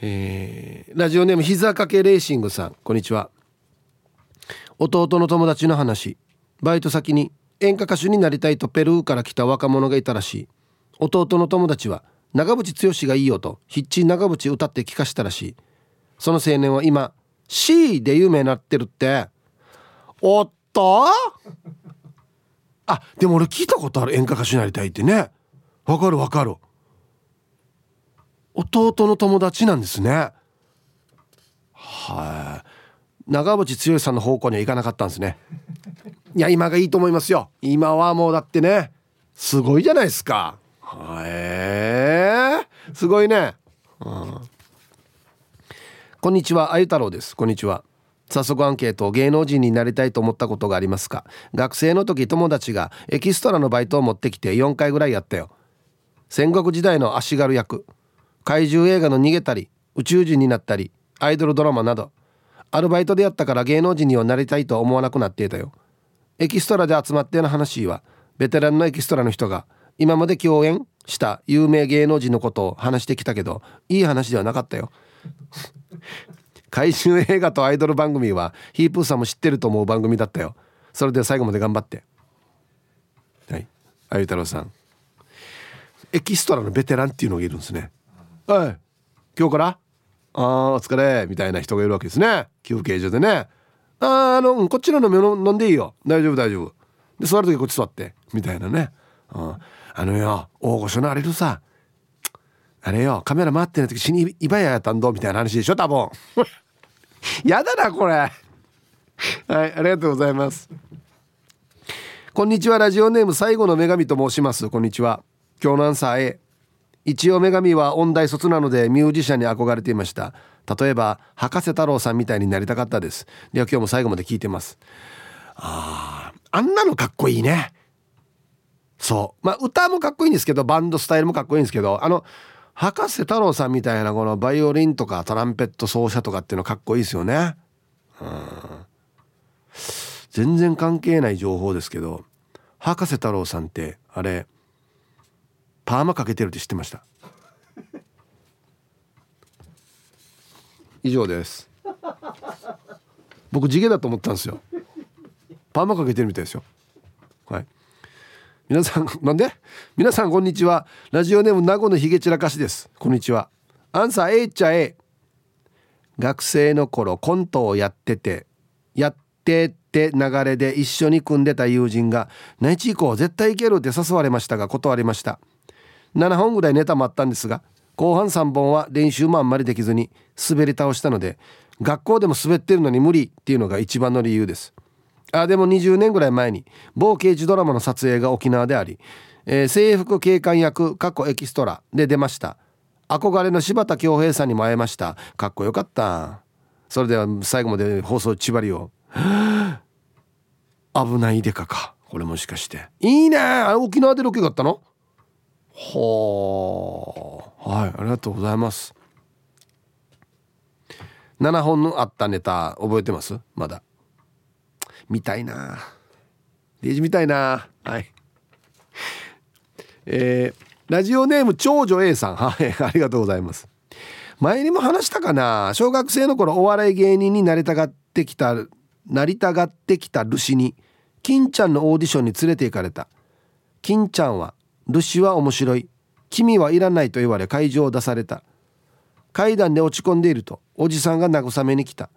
えー、ラジオネーム膝掛けレーシングさん。こんにちは。弟の友達の話。バイト先に演歌歌手になりたいとペルーから来た若者がいたらしい。弟の友達は長渕剛がいいよとヒッチ長渕歌って聞かしたらしい。その青年は今 C で有名になってるって。おっと？あでも俺聞いたことある演歌歌手になりたいってね。わかるわかる。弟の友達なんですね。はい。長渕剛さんの方向には行かなかったんですね。いや今がいいと思いますよ。今はもうだってねすごいじゃないですか。へえすごいね、うん、こんにちはあゆ太郎です。こんにちは。早速アンケート芸能人になりたいと思ったことがありますか？学生の時友達がエキストラのバイトを持ってきて4回ぐらいやったよ。戦国時代の足軽役。怪獣映画の逃げたり宇宙人になったりアイドルドラマなど。アルバイトでやったから芸能人にはなりたいと思わなくなっていたよ。エキストラで集まっての話はベテランのエキストラの人が今まで共演した有名芸能人のことを話してきたけどいい話ではなかったよ。怪獣映画とアイドル番組はヒープーさんも知ってると思う番組だったよ。それで最後まで頑張って。はい。あゆ太郎さん。エキストラのベテランっていうのがいるんですね。はい今日から？ああお疲れ。みたいな人がいるわけですね。休憩所でね。あああのこっちの飲み物飲んでいいよ。大丈夫大丈夫。で座る時こっち座って。みたいなね、うん、あのよ大御所のあれるさあれよカメラ回ってない時死にいばややったんどみたいな話でしょ多分。やだなこれ。はいありがとうございます。こんにちはラジオネーム最後の女神と申します。こんにちは。今日のアンサー A 一応女神は音大卒なのでミュージシャンに憧れていました。例えば博士太郎さんみたいになりたかったです。では今日も最後まで聞いてます。ああんなのかっこいいね。そう。まあ歌もかっこいいんですけどバンドスタイルもかっこいいんですけどあの博士太郎さんみたいなこのバイオリンとかトランペット奏者とかっていうのかっこいいですよね。うん。全然関係ない情報ですけど博士太郎さんってあれパーマかけてるって知ってました？以上です。僕地毛だと思ったんですよ。パーマかけてるみたいですよ。皆さんなんで？皆さんこんにちは。ラジオネーム名護のひげ散らかしです。こんにちは。アンサー A っちゃ A 学生の頃コントをやっててやってって流れで一緒に組んでた友人が「内地以降絶対行ける」って誘われましたが断りました。7本ぐらいネタもあったんですが後半3本は練習もあんまりできずに滑り倒したので学校でも滑ってるのに無理っていうのが一番の理由です。あでも20年ぐらい前に某刑事ドラマの撮影が沖縄であり、えー、制服警官役過去エキストラで出ました。憧れの柴田恭平さんにも会えました。かっこよかった。それでは最後まで放送縛りを。危ないでかか。これもしかして。いいね。沖縄でロケがあったの？ほうはいありがとうございます。7本のあったネタ覚えてます？まだ。見たいな。デージ見たいな。はい。えー、ラジオネーム長女 A さん。はい。ありがとうございます。前にも話したかな。小学生の頃お笑い芸人になりたがってきたなりたがってきたルシに金ちゃんのオーディションに連れて行かれた。金ちゃんはルシは面白い。君はいらないと言われ会場を出された。階段で落ち込んでいるとおじさんが慰めに来た。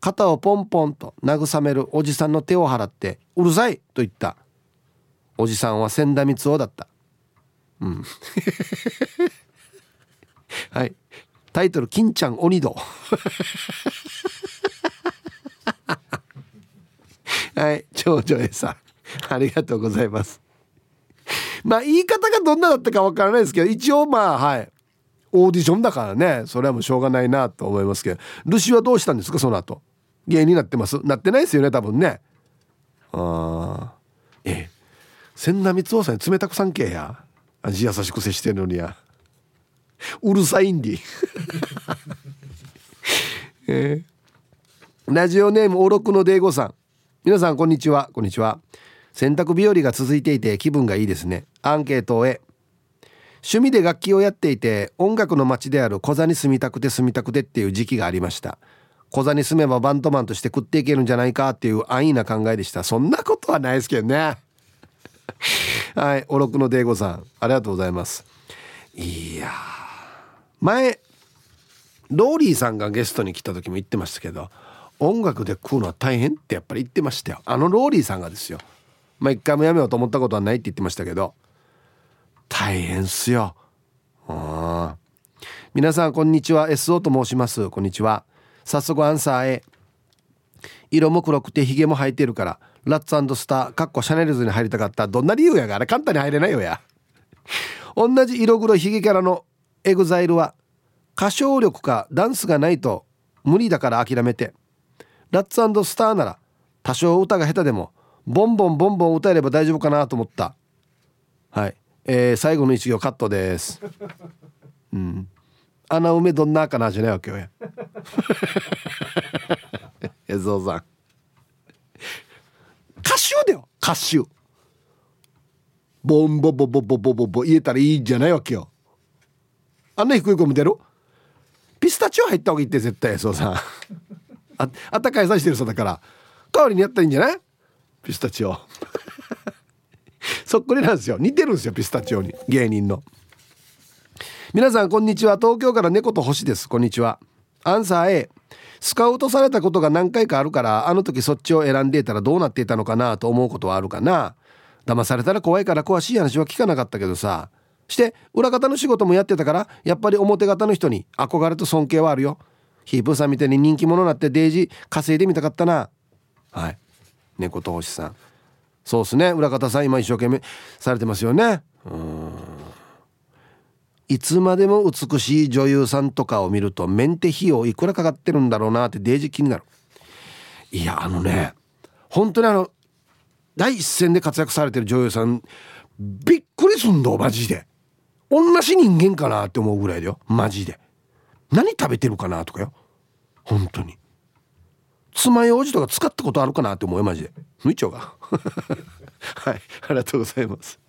肩をポンポンと慰めるおじさんの手を払って「うるさい!」と言った。おじさんは千田光雄だった。うん。はい。タイトル「金ちゃん鬼道」はい。長女 A さん。ありがとうございます。まあ言い方がどんなだったかわからないですけど一応まあはい。オーディションだからね。それはもうしょうがないなと思いますけど。ルシはどうしたんですかその後。芸人になってます。なってないですよね多分ね。ああええ。千田光雄さんに冷たくさんけや。味優しく接してるのにや。うるさいんで。えー、ラジオネームおろくのデーゴさん。皆さんこんにちは。こんにちは。洗濯日和が続いていて気分がいいですね。アンケートへ。趣味で楽器をやっていて音楽の街である小座に住みたくて住みたくてっていう時期がありました小座に住めばバンドマンとして食っていけるんじゃないかっていう安易な考えでした。そんなことはないですけどね。はいおろくのデーゴさんありがとうございます。いや前ローリーさんがゲストに来た時も言ってましたけど音楽で食うのは大変ってやっぱり言ってましたよ。あのローリーさんがですよ。まあ一回もやめようと思ったことはないって言ってましたけど大変っすよ。あ皆さんこんにちは。SO と申します。こんにちは。早速アンサー A 色も黒くてヒゲも生えてるからラッツスターかっこシャネルズに入りたかった。どんな理由やが？あれ簡単に入れないよや。同じ色黒ヒゲキャラのエグザイルは歌唱力かダンスがないと無理だから諦めて。ラッツスターなら多少歌が下手でもボンボンボンボン歌えれば大丈夫かなと思った。はい、えー、最後の一行カットです。うん。穴埋めどんなかなじゃないわけよや。えぞうさん。歌手だよ歌手。ボンボボボボボボボ言えたらいいんじゃないわけよ。あんな低い声も出る？ピスタチオ入った方がいいって絶対そうさああったかいさしてるさだから。代わりにやったらいいんじゃない？ピスタチオ。そっくりなんですよ。似てるんですよピスタチオに。芸人の。皆さんこんにちは。東京から猫と星です。こんにちはアンサー A スカウトされたことが何回かあるからあの時そっちを選んでいたらどうなっていたのかなと思うことはあるかな。騙されたら怖いから詳しい話は聞かなかったけどさ。して裏方の仕事もやってたからやっぱり表方の人に憧れと尊敬はあるよ。ヒープーさんみたいに人気者になってデイジー稼いでみたかったな。はい。猫と星さん。そうっすね。裏方さん今一生懸命されてますよね。うん。いつまでも美しい女優さんとかを見るとメンテ費用いくらかかってるんだろうなってデージ気になる。いやあのね本当にあの第一線で活躍されてる女優さんびっくりすんだマジで。同じ人間かなって思うぐらいだよマジで。何食べてるかなとかよ本当に。爪楊枝とか使ったことあるかなって思うよマジで。無いちょが はいありがとうございます。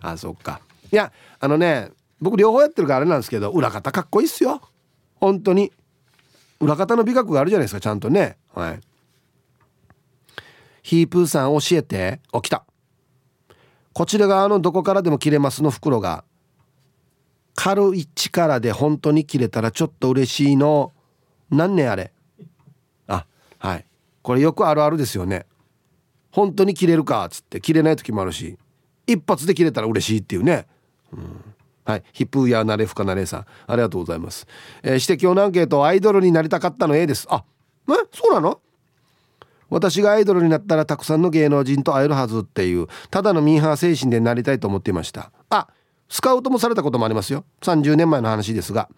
あそっか。いやあのね僕両方やってるからあれなんですけど裏方かっこいいっすよ。本当に。裏方の美学があるじゃないですかちゃんとね。はい。ヒープーさん教えて。起きた。こちら側のどこからでも切れますの袋が。軽い力で本当に切れたらちょっと嬉しいの。何年あれ。あはい。これよくあるあるですよね。本当に切れるかっつって。切れない時もあるし。一発で切れたら嬉しいっていうね。うん。はい、ヒップーやなれふかなれさん。ありがとうございます、えー、指摘のアンケートアイドルになりたかったの A です。あえそうなの？私がアイドルになったらたくさんの芸能人と会えるはずっていうただのミーハー精神でなりたいと思っていました。あスカウトもされたこともありますよ。30年前の話ですが。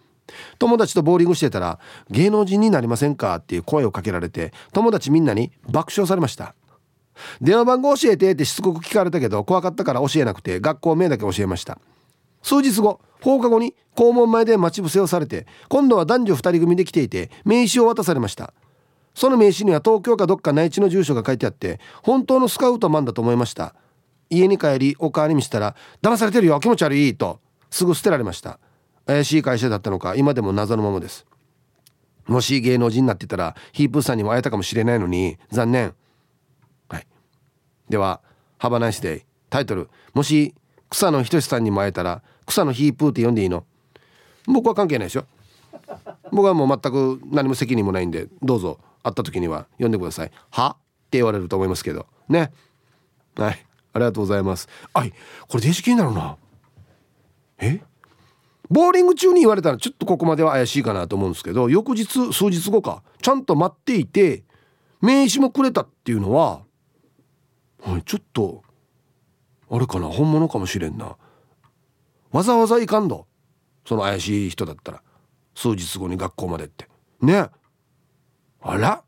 友達とボーリングしてたら芸能人になりませんかっていう声をかけられて友達みんなに爆笑されました。電話番号教えてってしつこく聞かれたけど怖かったから教えなくて学校名だけ教えました。数日後放課後に校門前で待ち伏せをされて今度は男女2人組で来ていて名刺を渡されました。その名刺には東京かどっか内地の住所が書いてあって本当のスカウトマンだと思いました。家に帰りお母に見せたら「騙されてるよ気持ち悪い」とすぐ捨てられました。怪しい会社だったのか今でも謎のままです。もし芸能人になってたらヒープーさんにも会えたかもしれないのに残念。はい。では「ハバナイスデイ」タイトル「もし草野仁さんにも会えたら草野ヒープーって呼んでいいの？僕は関係ないですよ僕はもう全く何も責任もないんでどうぞ会った時には呼んでください。は？って言われると思いますけど。ね。はい。ありがとうございます。はいこれ電子気になるな。え？ボーリング中に言われたらちょっとここまでは怪しいかなと思うんですけど翌日数日後かちゃんと待っていて名刺もくれたっていうのは、はい、ちょっとあれかな？本物かもしれんな。わざわざ行かんどその怪しい人だったら。数日後に学校までって。ね。あら？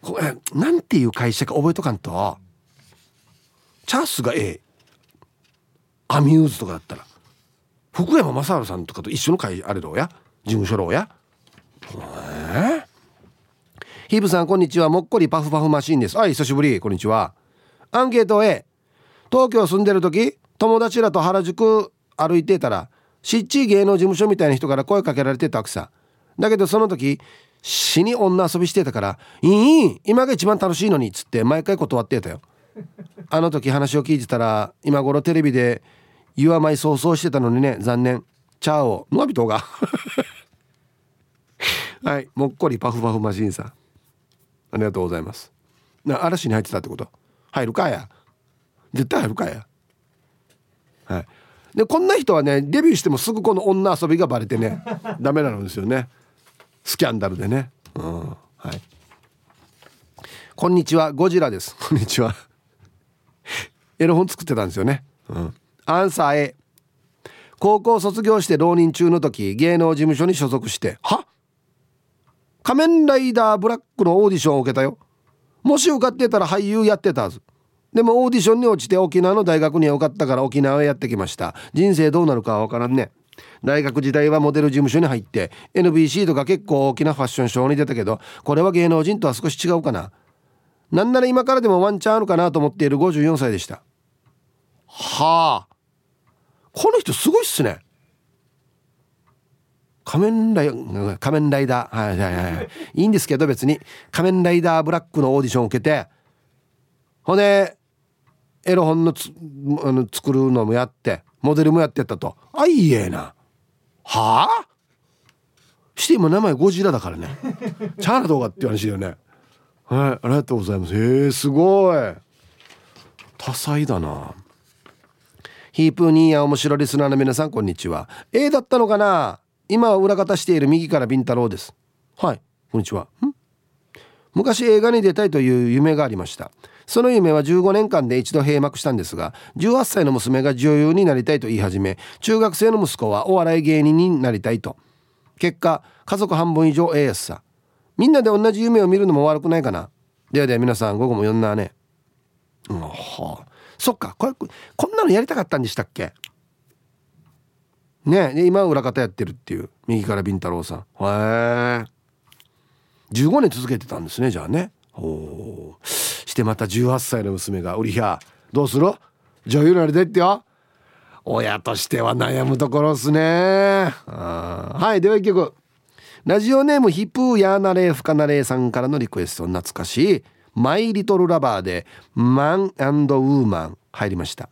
これなんていう会社か覚えとかんと？チャースが A アミューズとかだったら。福山雅治さんとかと一緒の会あれどうや？事務所ろうや？え、ヒブさんこんにちは。もっこりパフパフマシーンです。はい久しぶり。こんにちは。アンケート A 東京住んでる時？友達らと原宿歩いてたらしっちい芸能事務所みたいな人から声かけられてたくさ。だけどその時死に女遊びしてたから「いい今が一番楽しいのに」っつって毎回断ってたよ。あの時話を聞いてたら今頃テレビで「You are my 想像してたのにね残念。チャオ。ノアビトが。はい。もっこりパフパフマシンさん。ありがとうございます。な嵐に入ってたってこと？入るかや。絶対入るかや。はい。でこんな人はねデビューしてもすぐこの女遊びがバレてね ダメなんですよね。スキャンダルでね。うん。はい。こんにちはゴジラです。こんにちは。エロ本作ってたんですよね。うん。アンサー A 高校卒業して浪人中の時芸能事務所に所属して。は？仮面ライダーブラックのオーディションを受けたよ。もし受かってたら俳優やってたはずでもオーディションに落ちて沖縄の大学には受かったから沖縄へやってきました。人生どうなるかは分からんね。大学時代はモデル事務所に入って NBC とか結構大きなファッションショーに出たけどこれは芸能人とは少し違うかな。なんなら今からでもワンチャンあるかなと思っている54歳でした。はあ。この人すごいっすね。仮面ライ仮面ライダー。はいはいはい。いいんですけど別に仮面ライダーブラックのオーディションを受けてほんでエロ本のつあの作るのもやってモデルもやってたと。あいえな。はあ？して今名前ゴジラだからね。チャーナ動画っていう話だよね。はいありがとうございます。へえすごい。多彩だな。ヒープーニーや面白リスナーの皆さんこんにちは。A だったのかな？今裏方している右からビンタロウです。はいこんにちは。昔映画に出たいという夢がありました。その夢は15年間で一度閉幕したんですが18歳の娘が女優になりたいと言い始め中学生の息子はお笑い芸人になりたいと。結果家族半分以上 A やすさ。みんなで同じ夢を見るのも悪くないかな。ではでは皆さん午後も呼んだね。うんはあそっか。これこんなのやりたかったんでしたっけ？ねで今裏方やってるっていう右からビンタロウさん。へえ。15年続けてたんですねじゃあね。おしてまた18歳の娘が「ウリヒャどうする？女優なりたいってよ」親としては悩むところっすね。はいでは一曲。ラジオネームヒプーヤーナレーフカナレーさんからのリクエスト。懐かしい「マイ・リトル・ラバー」で「マンウーマン」入りました。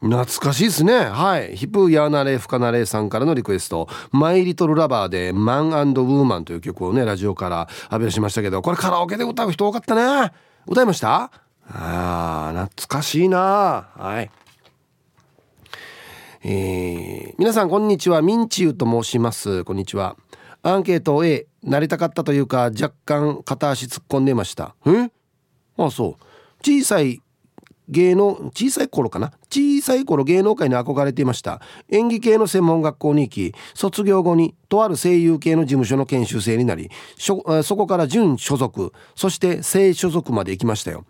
懐かしいですね。はい。ヒプーヤーナレーフカナレーさんからのリクエスト「マイ・リトル・ラバー」で「マンウーマン」という曲をねラジオから発表しましたけどこれカラオケで歌う人多かったね歌いました？ああ懐かしいな。はい。えー、皆さんこんにちは。ミンチユと申します。こんにちは。アンケート A なりたかったというか若干片足突っ込んでました。え？あそう。小さい芸能小さい頃かな？小さい頃芸能界に憧れていました。演技系の専門学校に行き卒業後にとある声優系の事務所の研修生になりそこから準所属そして正所属まで行きましたよ。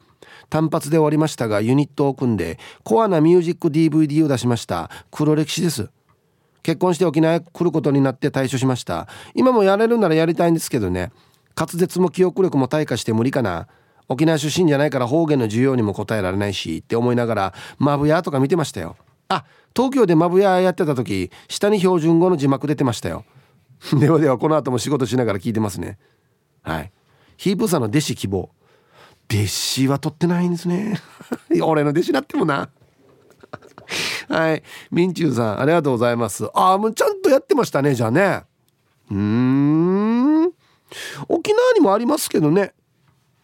単発で終わりましたがユニットを組んでコアなミュージック DVD を出しました。黒歴史です。結婚して沖縄へ来ることになって退所しました。今もやれるならやりたいんですけどね。滑舌も記憶力も退化して無理かな。沖縄出身じゃないから方言の需要にも応えられないしって思いながらマブヤとか見てましたよ。あ東京でマブヤやってた時下に標準語の字幕出てましたよ。ではではこの後も仕事しながら聞いてますね。はい。ヒープさんの弟子希望。弟子は取ってないんですね。俺の弟子なってもな。はい。みんちゅうさんありがとうございます。ああもうちゃんとやってましたねじゃあね。うん。沖縄にもありますけどね。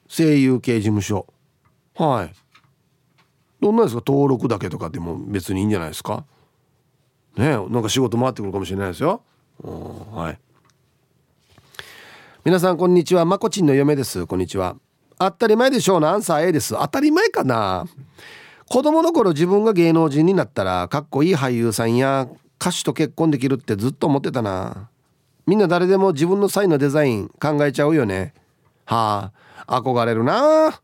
声優系事務所。はい。どんなですか？登録だけとかでも別にいいんじゃないですか？ねなんか仕事回ってくるかもしれないですよ。はい。皆さんこんにちは。まこちんの嫁です。こんにちは。当たり前でしょうな。アンサー A です。当たり前かな。子供の頃自分が芸能人になったらかっこいい俳優さんや歌手と結婚できるってずっと思ってたな。みんな誰でも自分のサインのデザイン考えちゃうよね。はあ憧れるな。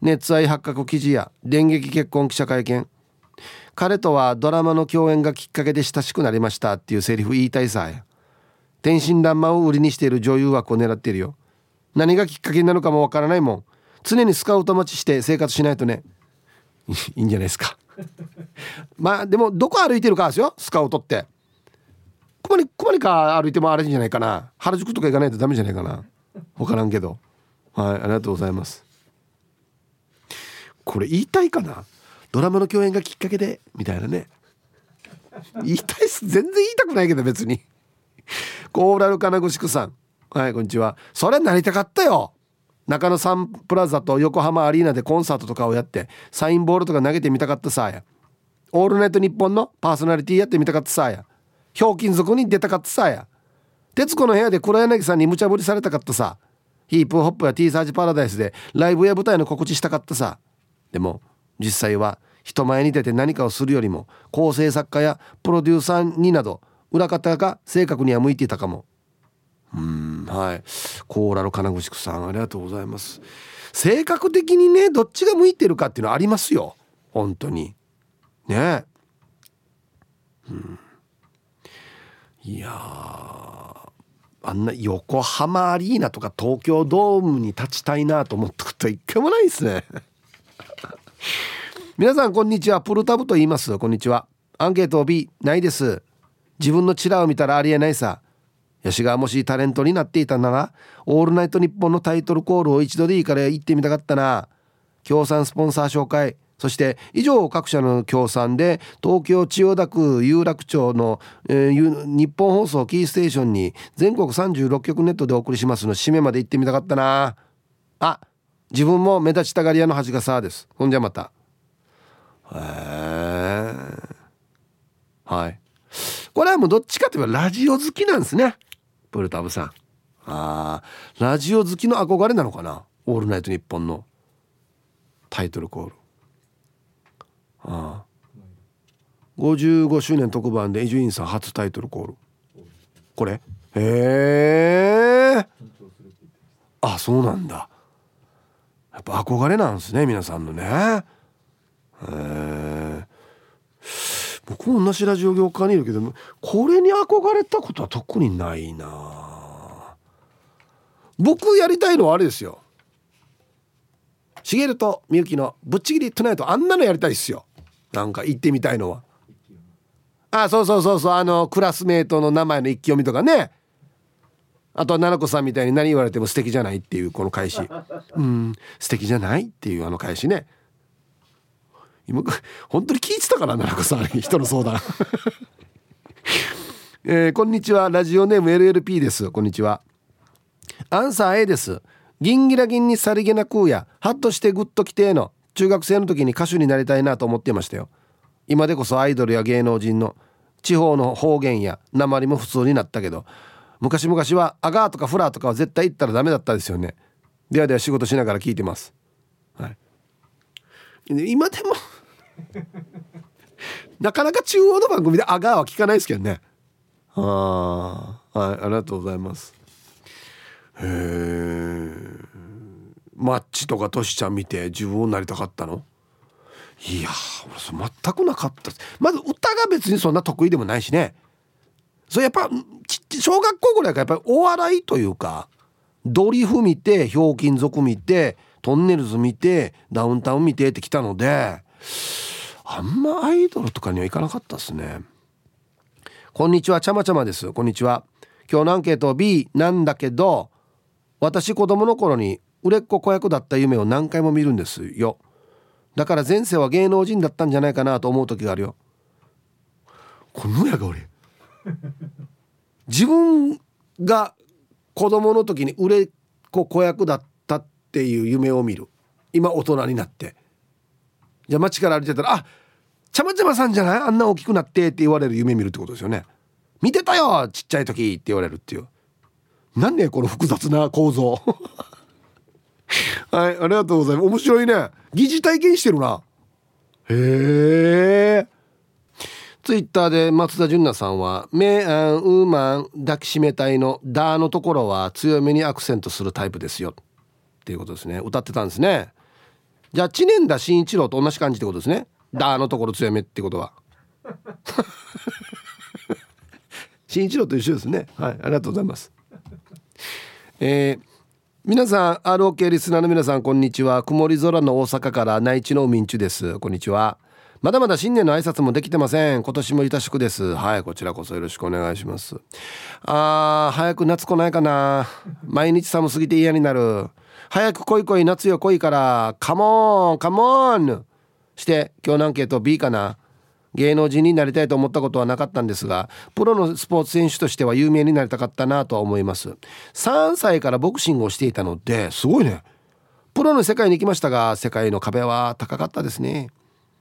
熱愛発覚記事や電撃結婚記者会見。彼とはドラマの共演がきっかけで親しくなりましたっていうセリフ言いたいさ天真爛漫を売りにしている女優枠を狙ってるよ。何がきっかけになるかもわからないもん。常にスカウト待ちして生活しないとね。い いんじゃないですか。まあでもどこ歩いてるかですよ。スカウトって。こまにこまにか歩いてもあれじゃないかな。原宿とか行かないとダメじゃないかな。分からんけど。はいありがとうございます。これ言いたいかな？ドラマの共演がきっかけで？みたいなね。言いたいっす。全然言いたくないけど別に。コーラル金具宿さん。はいこんにちは。それなりたかったよ。中野サンプラザと横浜アリーナでコンサートとかをやってサインボールとか投げてみたかったさや。オールナイトニッポンのパーソナリティやってみたかったさや。ひょうきん族に出たかったさや。徹子の部屋で黒柳さんに無茶ぶりされたかったさ。ヒープホップや T サージパラダイスでライブや舞台の告知したかったさ。でも実際は人前に出て何かをするよりも構成作家やプロデューサーになど裏方が正確には向いていたかも。うんはい。コーラの金具宿さんありがとうございます。性格的にねどっちが向いてるかっていうのはありますよ。本当に。ね。うん。いやあんな横浜アリーナとか東京ドームに立ちたいなと思ったことは一回もないですね。皆さんこんにちは。プルタブと言います。こんにちは。アンケート B ないです。自分のチラを見たらありえないさ。ヤシがもしタレントになっていたなら「オールナイトニッポン」のタイトルコールを一度でいいから言ってみたかったな。協賛スポンサー紹介。そして以上各社の協賛で東京千代田区有楽町の、えー、日本放送キーステーションに全国36局ネットでお送りしますの締めまで行ってみたかったな。あ自分も目立ちたがり屋の恥がさです。ほんじゃまた。へえはい。これはもうどっちかといえばラジオ好きなんですね。プルタブさん。あラジオ好きの憧れなのかな「オールナイトニッポン」のタイトルコール。ああ55周年特番で伊集院さん初タイトルコール。これ？へえあそうなんだ。やっぱ憧れなんですね皆さんのね。へえ僕も同じラジオ業界にいるけどこれに憧れたことは特にないな。僕やりたいのはあれですよ。しげるとみゆきのぶっちぎりトゥナイトあんなのやりたいっすよ。なんか行ってみたいのは。あそうそうそうそう。あのクラスメートの名前の一気読みとかね。あとは奈々子さんみたいに何言われても素敵じゃないっていうこの返し。うん。素敵じゃないっていうあの返しね。今本当に聞いてたかな奈々子さん人の相談。えー、こんにちは。ラジオネーム LLP です。こんにちは。アンサー A です。ギンギラギンにさりげなくうやハッとしてグッときての。中学生の時に歌手になりたいなと思ってましたよ。今でこそアイドルや芸能人の地方の方言や鉛も普通になったけど昔々はアガーとかフラーとかは絶対行ったらダメだったですよね。ではでは仕事しながら聞いてます。はい。今でも なかなか中央の番組でアガーは聞かないですけどね。ああはいありがとうございます。へえマッチとかトシちゃん見て自分をなりたかったの？いや俺全くなかったまず歌が別にそんな得意でもないしね。それやっぱ小学校ぐらいからやっぱりお笑いというかドリフ見てひょうきん族見てトンネルズ見てダウンタウン見てってきたのであんまアイドルとかにはいかなかったですね。こんにちはちゃまちゃまです。こんにちは。今日のアンケート B なんだけど私子供の頃に売れっ子子役だった夢を何回も見るんですよ。だから前世は芸能人だったんじゃないかなと思う時があるよ。このやが俺。自分が子供の時に売れっ子子役だったっていう夢を見る。今大人になって。じゃあ街から歩いてたら「あちゃまちゃまさんじゃない？あんな大きくなって」って言われる夢見るってことですよね。見てたよちっちゃい時って言われるっていう。何ねこの複雑な構造。はいありがとうございます。面白いね。疑似体験してるな。へえツイッターで松田純奈さんは「メアンウーマン抱きしめたい」の「ダー」のところは強めにアクセントするタイプですよ。っていうことですね。歌ってたんですね。じゃあ知念田慎一郎と同じ感じってことですね「ダー」のところ強めってことは。慎一郎と一緒ですね。はいありがとうございます。えー皆さん ROK リスナーの皆さんこんにちは。曇り空の大阪から内地の民中です。こんにちは。まだまだ新年の挨拶もできてません。今年もいたしくです。はいこちらこそよろしくお願いします。あー早く夏来ないかな。毎日寒すぎて嫌になる。早く来い来い夏よ来いから。カモンカモンして今日のアンケート B かな。芸能人になりたいと思ったことはなかったんですがプロのスポーツ選手としては有名になりたかったなとは思います。3歳からボクシングをしていたのですごいね。プロの世界に行きましたが世界の壁は高かったですね。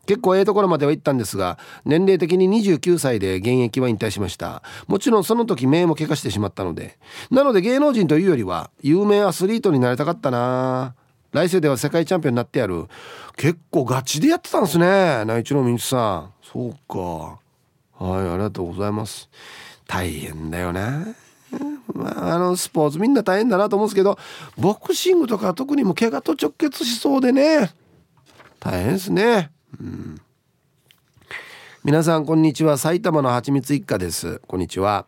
結構ええところまでは行ったんですが年齢的に29歳で現役は引退しました。もちろんその時目も怪我してしまったので。なので芸能人というよりは有名アスリートになりたかったな。来世では世界チャンピオンになってやる。結構ガチでやってたんですね内地の民主さん。そうか。はいありがとうございます。大変だよなまあ、あのスポーツみんな大変だなと思うんですけどボクシングとか特にも怪我と直結しそうでね。大変ですね、うん、皆さんこんにちは。埼玉のはちみつ一家です。こんにちは。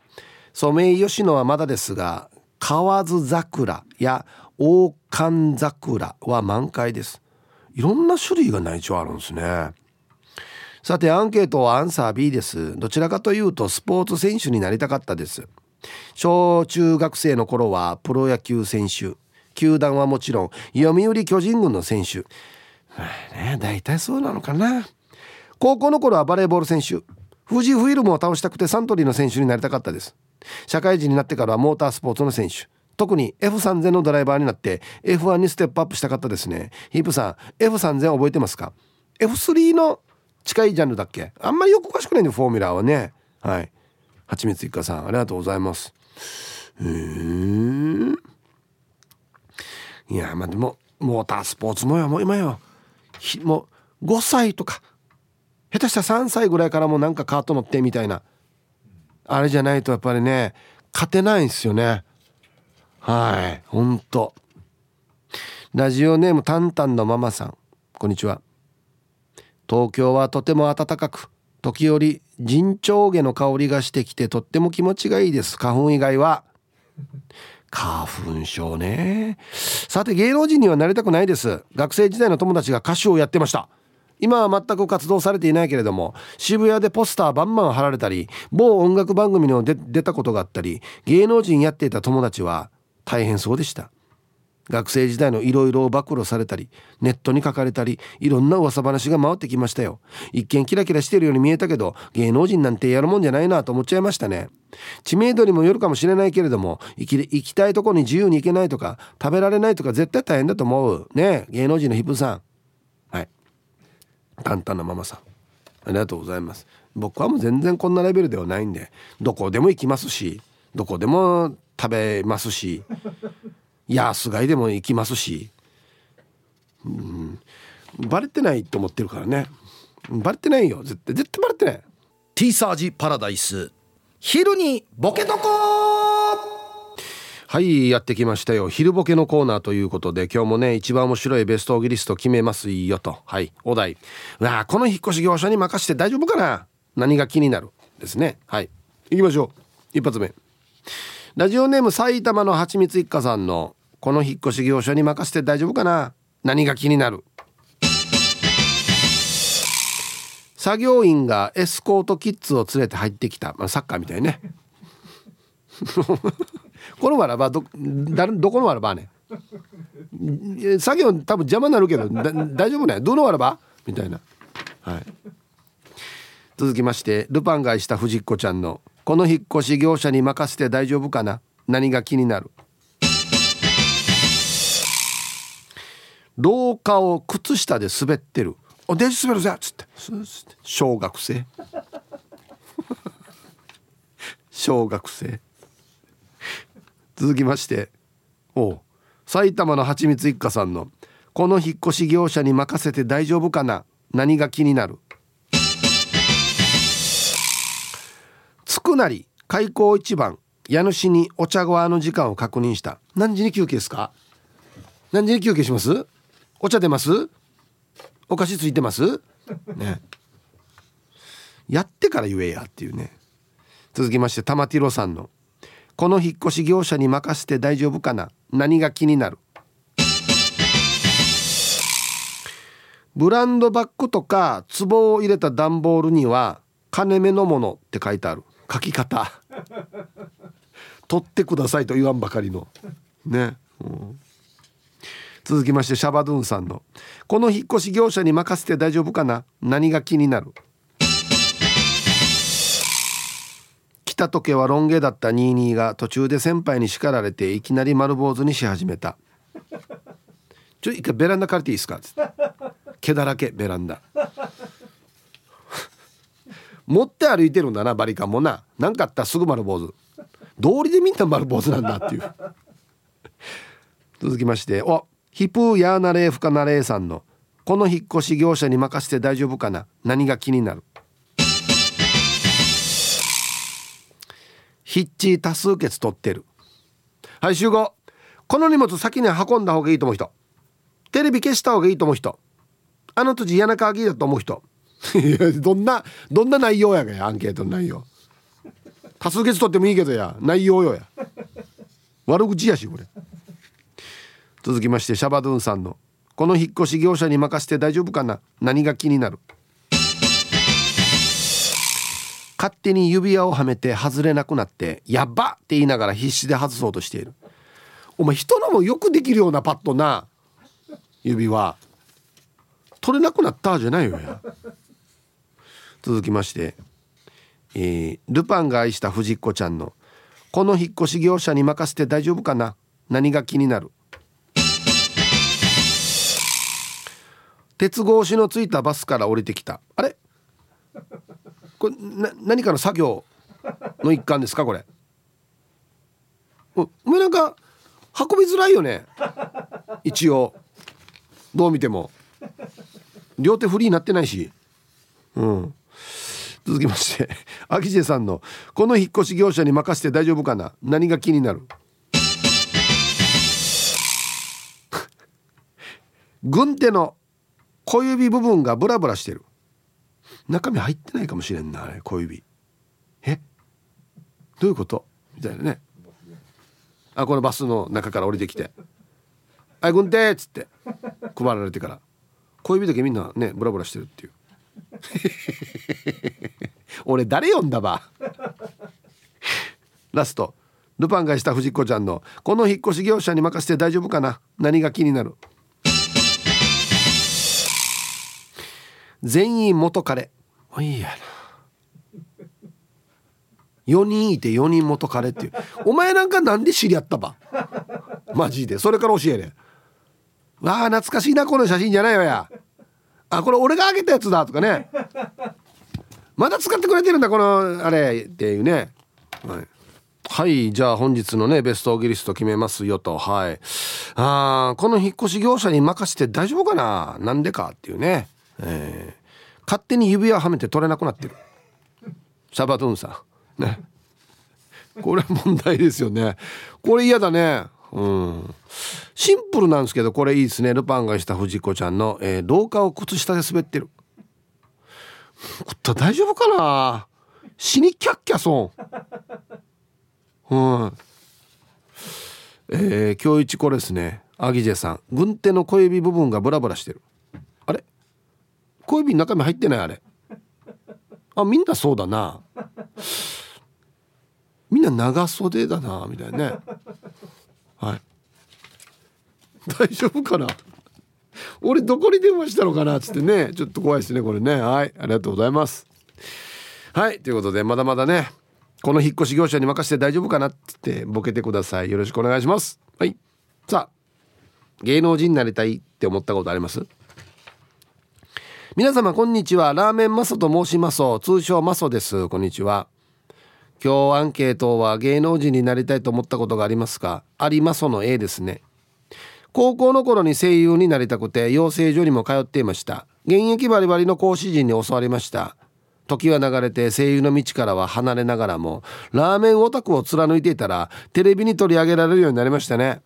ソメイヨシノはまだですが河津桜や大寒桜は満開です。いろんな種類が内調あるんですね。さてアンケートはアンサー B です。どちらかというとスポーツ選手になりたかったです。小中学生の頃はプロ野球選手。球団はもちろん読売巨人軍の選手。ね大体そうなのかな。高校の頃はバレーボール選手。富士フイルムを倒したくてサントリーの選手になりたかったです。社会人になってからはモータースポーツの選手。特に F3000 のドライバーになって F1 にステップアップしたかったですね。ヒープさん F3000 覚えてますか？F3 の近いジャンルだっけ？あんまりよく詳しくないんでフォーミュラーはね。はい。はちみついかさんありがとうございます。へえいやまあでもモータースポーツもよもう今よ。もう5歳とか。下手したら3歳ぐらいからもうなんかカート乗ってみたいな。あれじゃないとやっぱりね勝てないんですよね。はい。ほんと。ラジオネームタンタンのママさん。こんにちは。東京はとても暖かく時折陣長毛の香りがしてきてとっても気持ちがいいです。花粉以外は。花粉症ね。さて芸能人にはなりたくないです。学生時代の友達が歌手をやってました。今は全く活動されていないけれども渋谷でポスターバンバン貼られたり某音楽番組にも出たことがあったり芸能人やっていた友達は大変そうでした。学生時代のいろいろを暴露されたりネットに書かれたりいろんな噂話が回ってきましたよ。一見キラキラしてるように見えたけど芸能人なんてやるもんじゃないなと思っちゃいましたね。知名度にもよるかもしれないけれども行き行きたいとこに自由に行けないとか食べられないとか絶対大変だと思う。ね芸能人のヒップさん。はい。簡単なママさん。ありがとうございます。僕はもう全然こんなレベルではないんでどこでも行きますしどこでも食べますし 安買いでも行きますし、うん、バレてないと思ってるからね。バレてないよ。絶対絶対バレてない。T サージパラダイス。昼にボケとこはいやってきましたよ。昼ボケのコーナーということで今日もね一番面白いベストオギリスト決めますよと。はいお題。わあこの引っ越し業者に任して大丈夫かな？何が気になる？ですね。はい行きましょう。一発目ラジオネーム埼玉のはちみつ一家さんのこの引っ越し業者に任せて大丈夫かな。何が気になる。作業員がエスコートキッズを連れて入ってきた、まあ、サッカーみたいね。このわらばどだどこのわらばね。作業多分邪魔になるけど大丈夫ね。どのわらば？みたいな。はい。続きましてルパン買いした藤子ちゃんのこの引っ越し業者に任せて大丈夫かな？何が気になる？廊下を靴下で滑ってる「おデジ滑るぜ」っつって。小学生。小学生。続きまして。お埼玉のはちみつ一家さんの「この引っ越し業者に任せて大丈夫かな？何が気になる?」つくなり開口一番家主にお茶側の時間を確認した。何時に休憩ですか？何時に休憩します？お茶出ます？お菓子ついてます？ね。やってから言えやっていうね。続きまして玉ティロさんの「この引っ越し業者に任せて大丈夫かな？何が気になる?」ブランドバッグとか壺を入れた段ボールには「金目のもの」って書いてある。書き方。取ってくださいと言わんばかりの。ね、うん、続きましてシャバドゥンさんの「この引っ越し業者に任せて大丈夫かな？何が気になる?」来た時はロン毛だったニーニーが途中で先輩に叱られていきなり丸坊主にし始めた「ちょ一回ベランダ借りていいですか?」つって。毛だらけベランダ。持って歩いてるんだなバリカンもな。何かあったらすぐ丸坊主。道理でみんな丸坊主なんだっていう。続きましておヒプーヤーナレーフカナレーさんのこの引っ越し業者に任せて大丈夫かな。何が気になる。ヒッチ多数決取ってる。はい集合。この荷物先に運んだ方がいいと思う人。テレビ消した方がいいと思う人。あの土地嫌な鍵だと思う人。どんなどんな内容やがやアンケートの内容。多数決取ってもいいけどや内容よや。悪口やしこれ。続きましてシャバドゥンさんの「この引っ越し業者に任せて大丈夫かな？何が気になる?」勝手に指輪をはめて外れなくなって「やっ！ば!」って言いながら必死で外そうとしている。お前人のもよくできるようなパッドな指輪。取れなくなったじゃないよや。続きましてえー、ルパンが愛した藤子ちゃんの「この引っ越し業者に任せて大丈夫かな？何が気になる?」鉄格子のついたバスから降りてきた。あれ？これな何かの作業の一環ですか？これ。お前なんか運びづらいよね？一応。どう見ても。両手フリーになってないし。うん。続きまして 秋地さんの「この引っ越し業者に任せて大丈夫かな？何が気になる? 」軍手の小指部分がブラブラしてる。中身入ってないかもしれんなあれ小指。え？どういうこと？みたいなね。あこのバスの中から降りてきて「はい軍手」っつって。配られてから。小指だけみんなねブラブラしてるっていう。俺誰呼んだば？ラスト。ルパンがした藤子ちゃんの「この引っ越し業者に任せて大丈夫かな？何が気になる?」全員元彼。おいやな。4人いて4人元彼っていう。お前なんかなんで知り合ったば？マジで。それから教えれ。わあ懐かしいなこの写真じゃないわやあこれ俺があげたやつだとかね。まだ使ってくれてるんだこのあれっていうね。はい、はい、じゃあ本日のねベストオギリスト決めますよと。はい。あこの引っ越し業者に任せて大丈夫かな？なんでかっていうね。えー、勝手に指輪はめて取れなくなってる。シャバトゥンさん。ね。これ問題ですよね。これ嫌だねうん。シンプルなんですけどこれいいですね。ルパンがした藤子ちゃんの、えー、廊下を靴下で滑ってる。こ大丈夫かな？死にキャッキャソンうん。えー、今日一これですね。アギジェさん。軍手の小指部分がブラブラしてる。あれ？小指の中身入ってないあれ？あみんなそうだな。みんな長袖だなみたいなね。はい。大丈夫かな？俺どこに電話したのかな？っつってね。ちょっと怖いですねこれね。はい。ありがとうございます。はい。ということでまだまだね。この引っ越し業者に任せて大丈夫かな？っつってボケてください。よろしくお願いします。はい。さあ芸能人になりたいって思ったことあります？皆様こんにちは。ラーメンマソと申します。通称マソです。こんにちは。今日アンケートは芸能人になりたいと思ったことがありますか？ありますの A ですね。高校の頃に声優になりたくて養成所にも通っていました。現役バリバリの講師陣に教わりました。時は流れて声優の道からは離れながらもラーメンオタクを貫いていたらテレビに取り上げられるようになりましたね。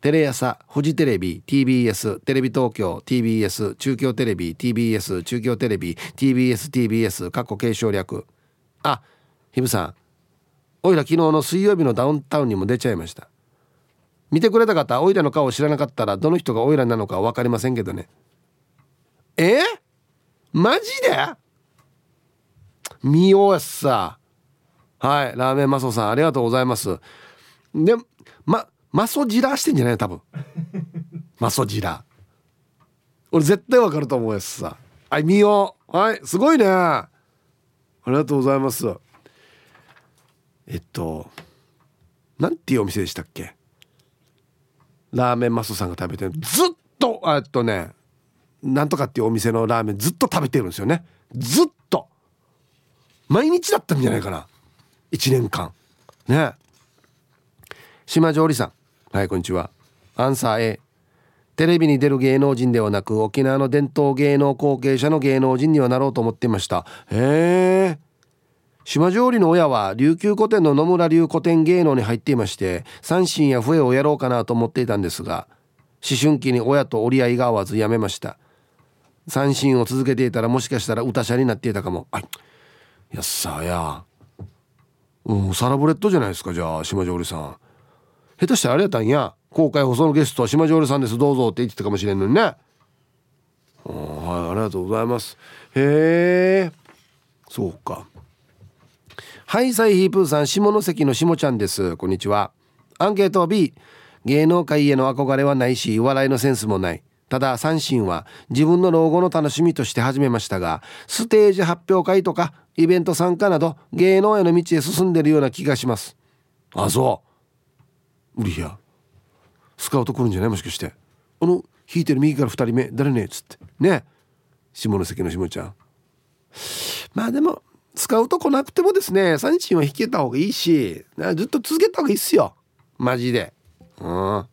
テレ朝フジテレビ TBS テレビ東京 TBS 中京テレビ TBS 中京テレビ TBSTBS 過去継承略。あヒブさんおいら昨日の水曜日のダウンタウンにも出ちゃいました。見てくれた方オイラの顔を知らなかったらどの人がオイラなのか分かりませんけどね。え？マジで？見ようやさ。はいラーメンマソさんありがとうございます。でまマソジラしてんじゃない多分。マソジラ俺絶対わかると思うやつさ。はい見よう。はいすごいね。ありがとうございますえっとなんていうお店でしたっけ？ラーメンマストさんが食べてる。ずっとえっとねなんとかっていうお店のラーメンずっと食べてるんですよね。ずっと。毎日だったんじゃないかな。1年間。ね。島上里さん。はいこんにちは。アンサー A テレビに出る芸能人ではなく沖縄の伝統芸能後継者の芸能人にはなろうと思っていました。へえ島上里の親は琉球古典の野村流古典芸能に入っていまして三振や笛をやろうかなと思っていたんですが思春期に親と折り合いが合わずやめました。三振を続けていたらもしかしたら歌者になっていたかも。あいやさやうんサラブレッドじゃないですかじゃあ島上里さん。下手したらあれやったんや。公開放送のゲストは島上里さんですどうぞって言ってたかもしれんのにね。はいありがとうございます。へえそうか。はいサイヒープーさん下関の下ちゃんです。こんにちは。アンケート B 芸能界への憧れはないし笑いのセンスもない。ただ三振は自分の老後の楽しみとして始めましたがステージ発表会とかイベント参加など芸能への道へ進んでるような気がします。あそう。うりや。スカウト来るんじゃない？もしかして。あの弾いてる右から2人目誰ね？っつって。ね？下関の下ちゃん。まあでもスカウト来なくてもですね三振は弾けた方がいいしずっと続けた方がいいっすよ。マジで。うん。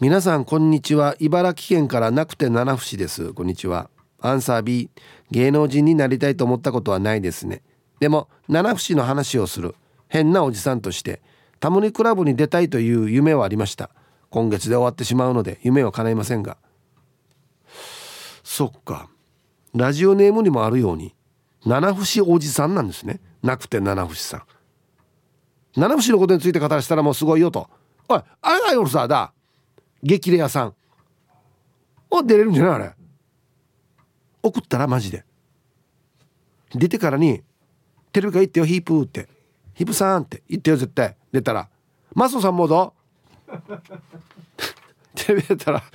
皆さんこんにちは。茨城県からなくて七節です。こんにちは。アンサー B 芸能人になりたいと思ったことはないですね。でも七節の話をする。変なおじさんとしてタモリクラブに出たいという夢はありました。今月で終わってしまうので夢は叶いませんが。そっか。ラジオネームにもあるように七節おじさんなんですね。なくて七節さん。七節のことについて語らせたらもうすごいよと。おいあれがよさだ。激レアさん。お出れるんじゃないあれ。送ったらマジで。出てからに「テレビから行ってよヒープー」って「ヒープさん」って。言ってよ絶対。出たら「マスオさんもどう? 」テレビ出たら「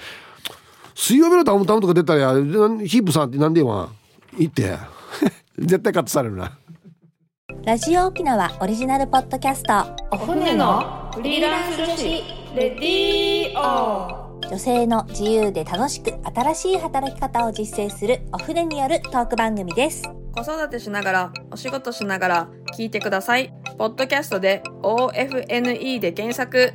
水曜日のタムタムとか出たらやヒープさんってなんでよ言って。絶対カットされるな。ラジオ沖縄オリジナルポッドキャスト。お船のフリーランス女子レディオ女性の自由で楽しく新しい働き方を実践するお船によるトーク番組です。子育てしながらお仕事しながら聞いてください。ポッドキャストで OFNE で検索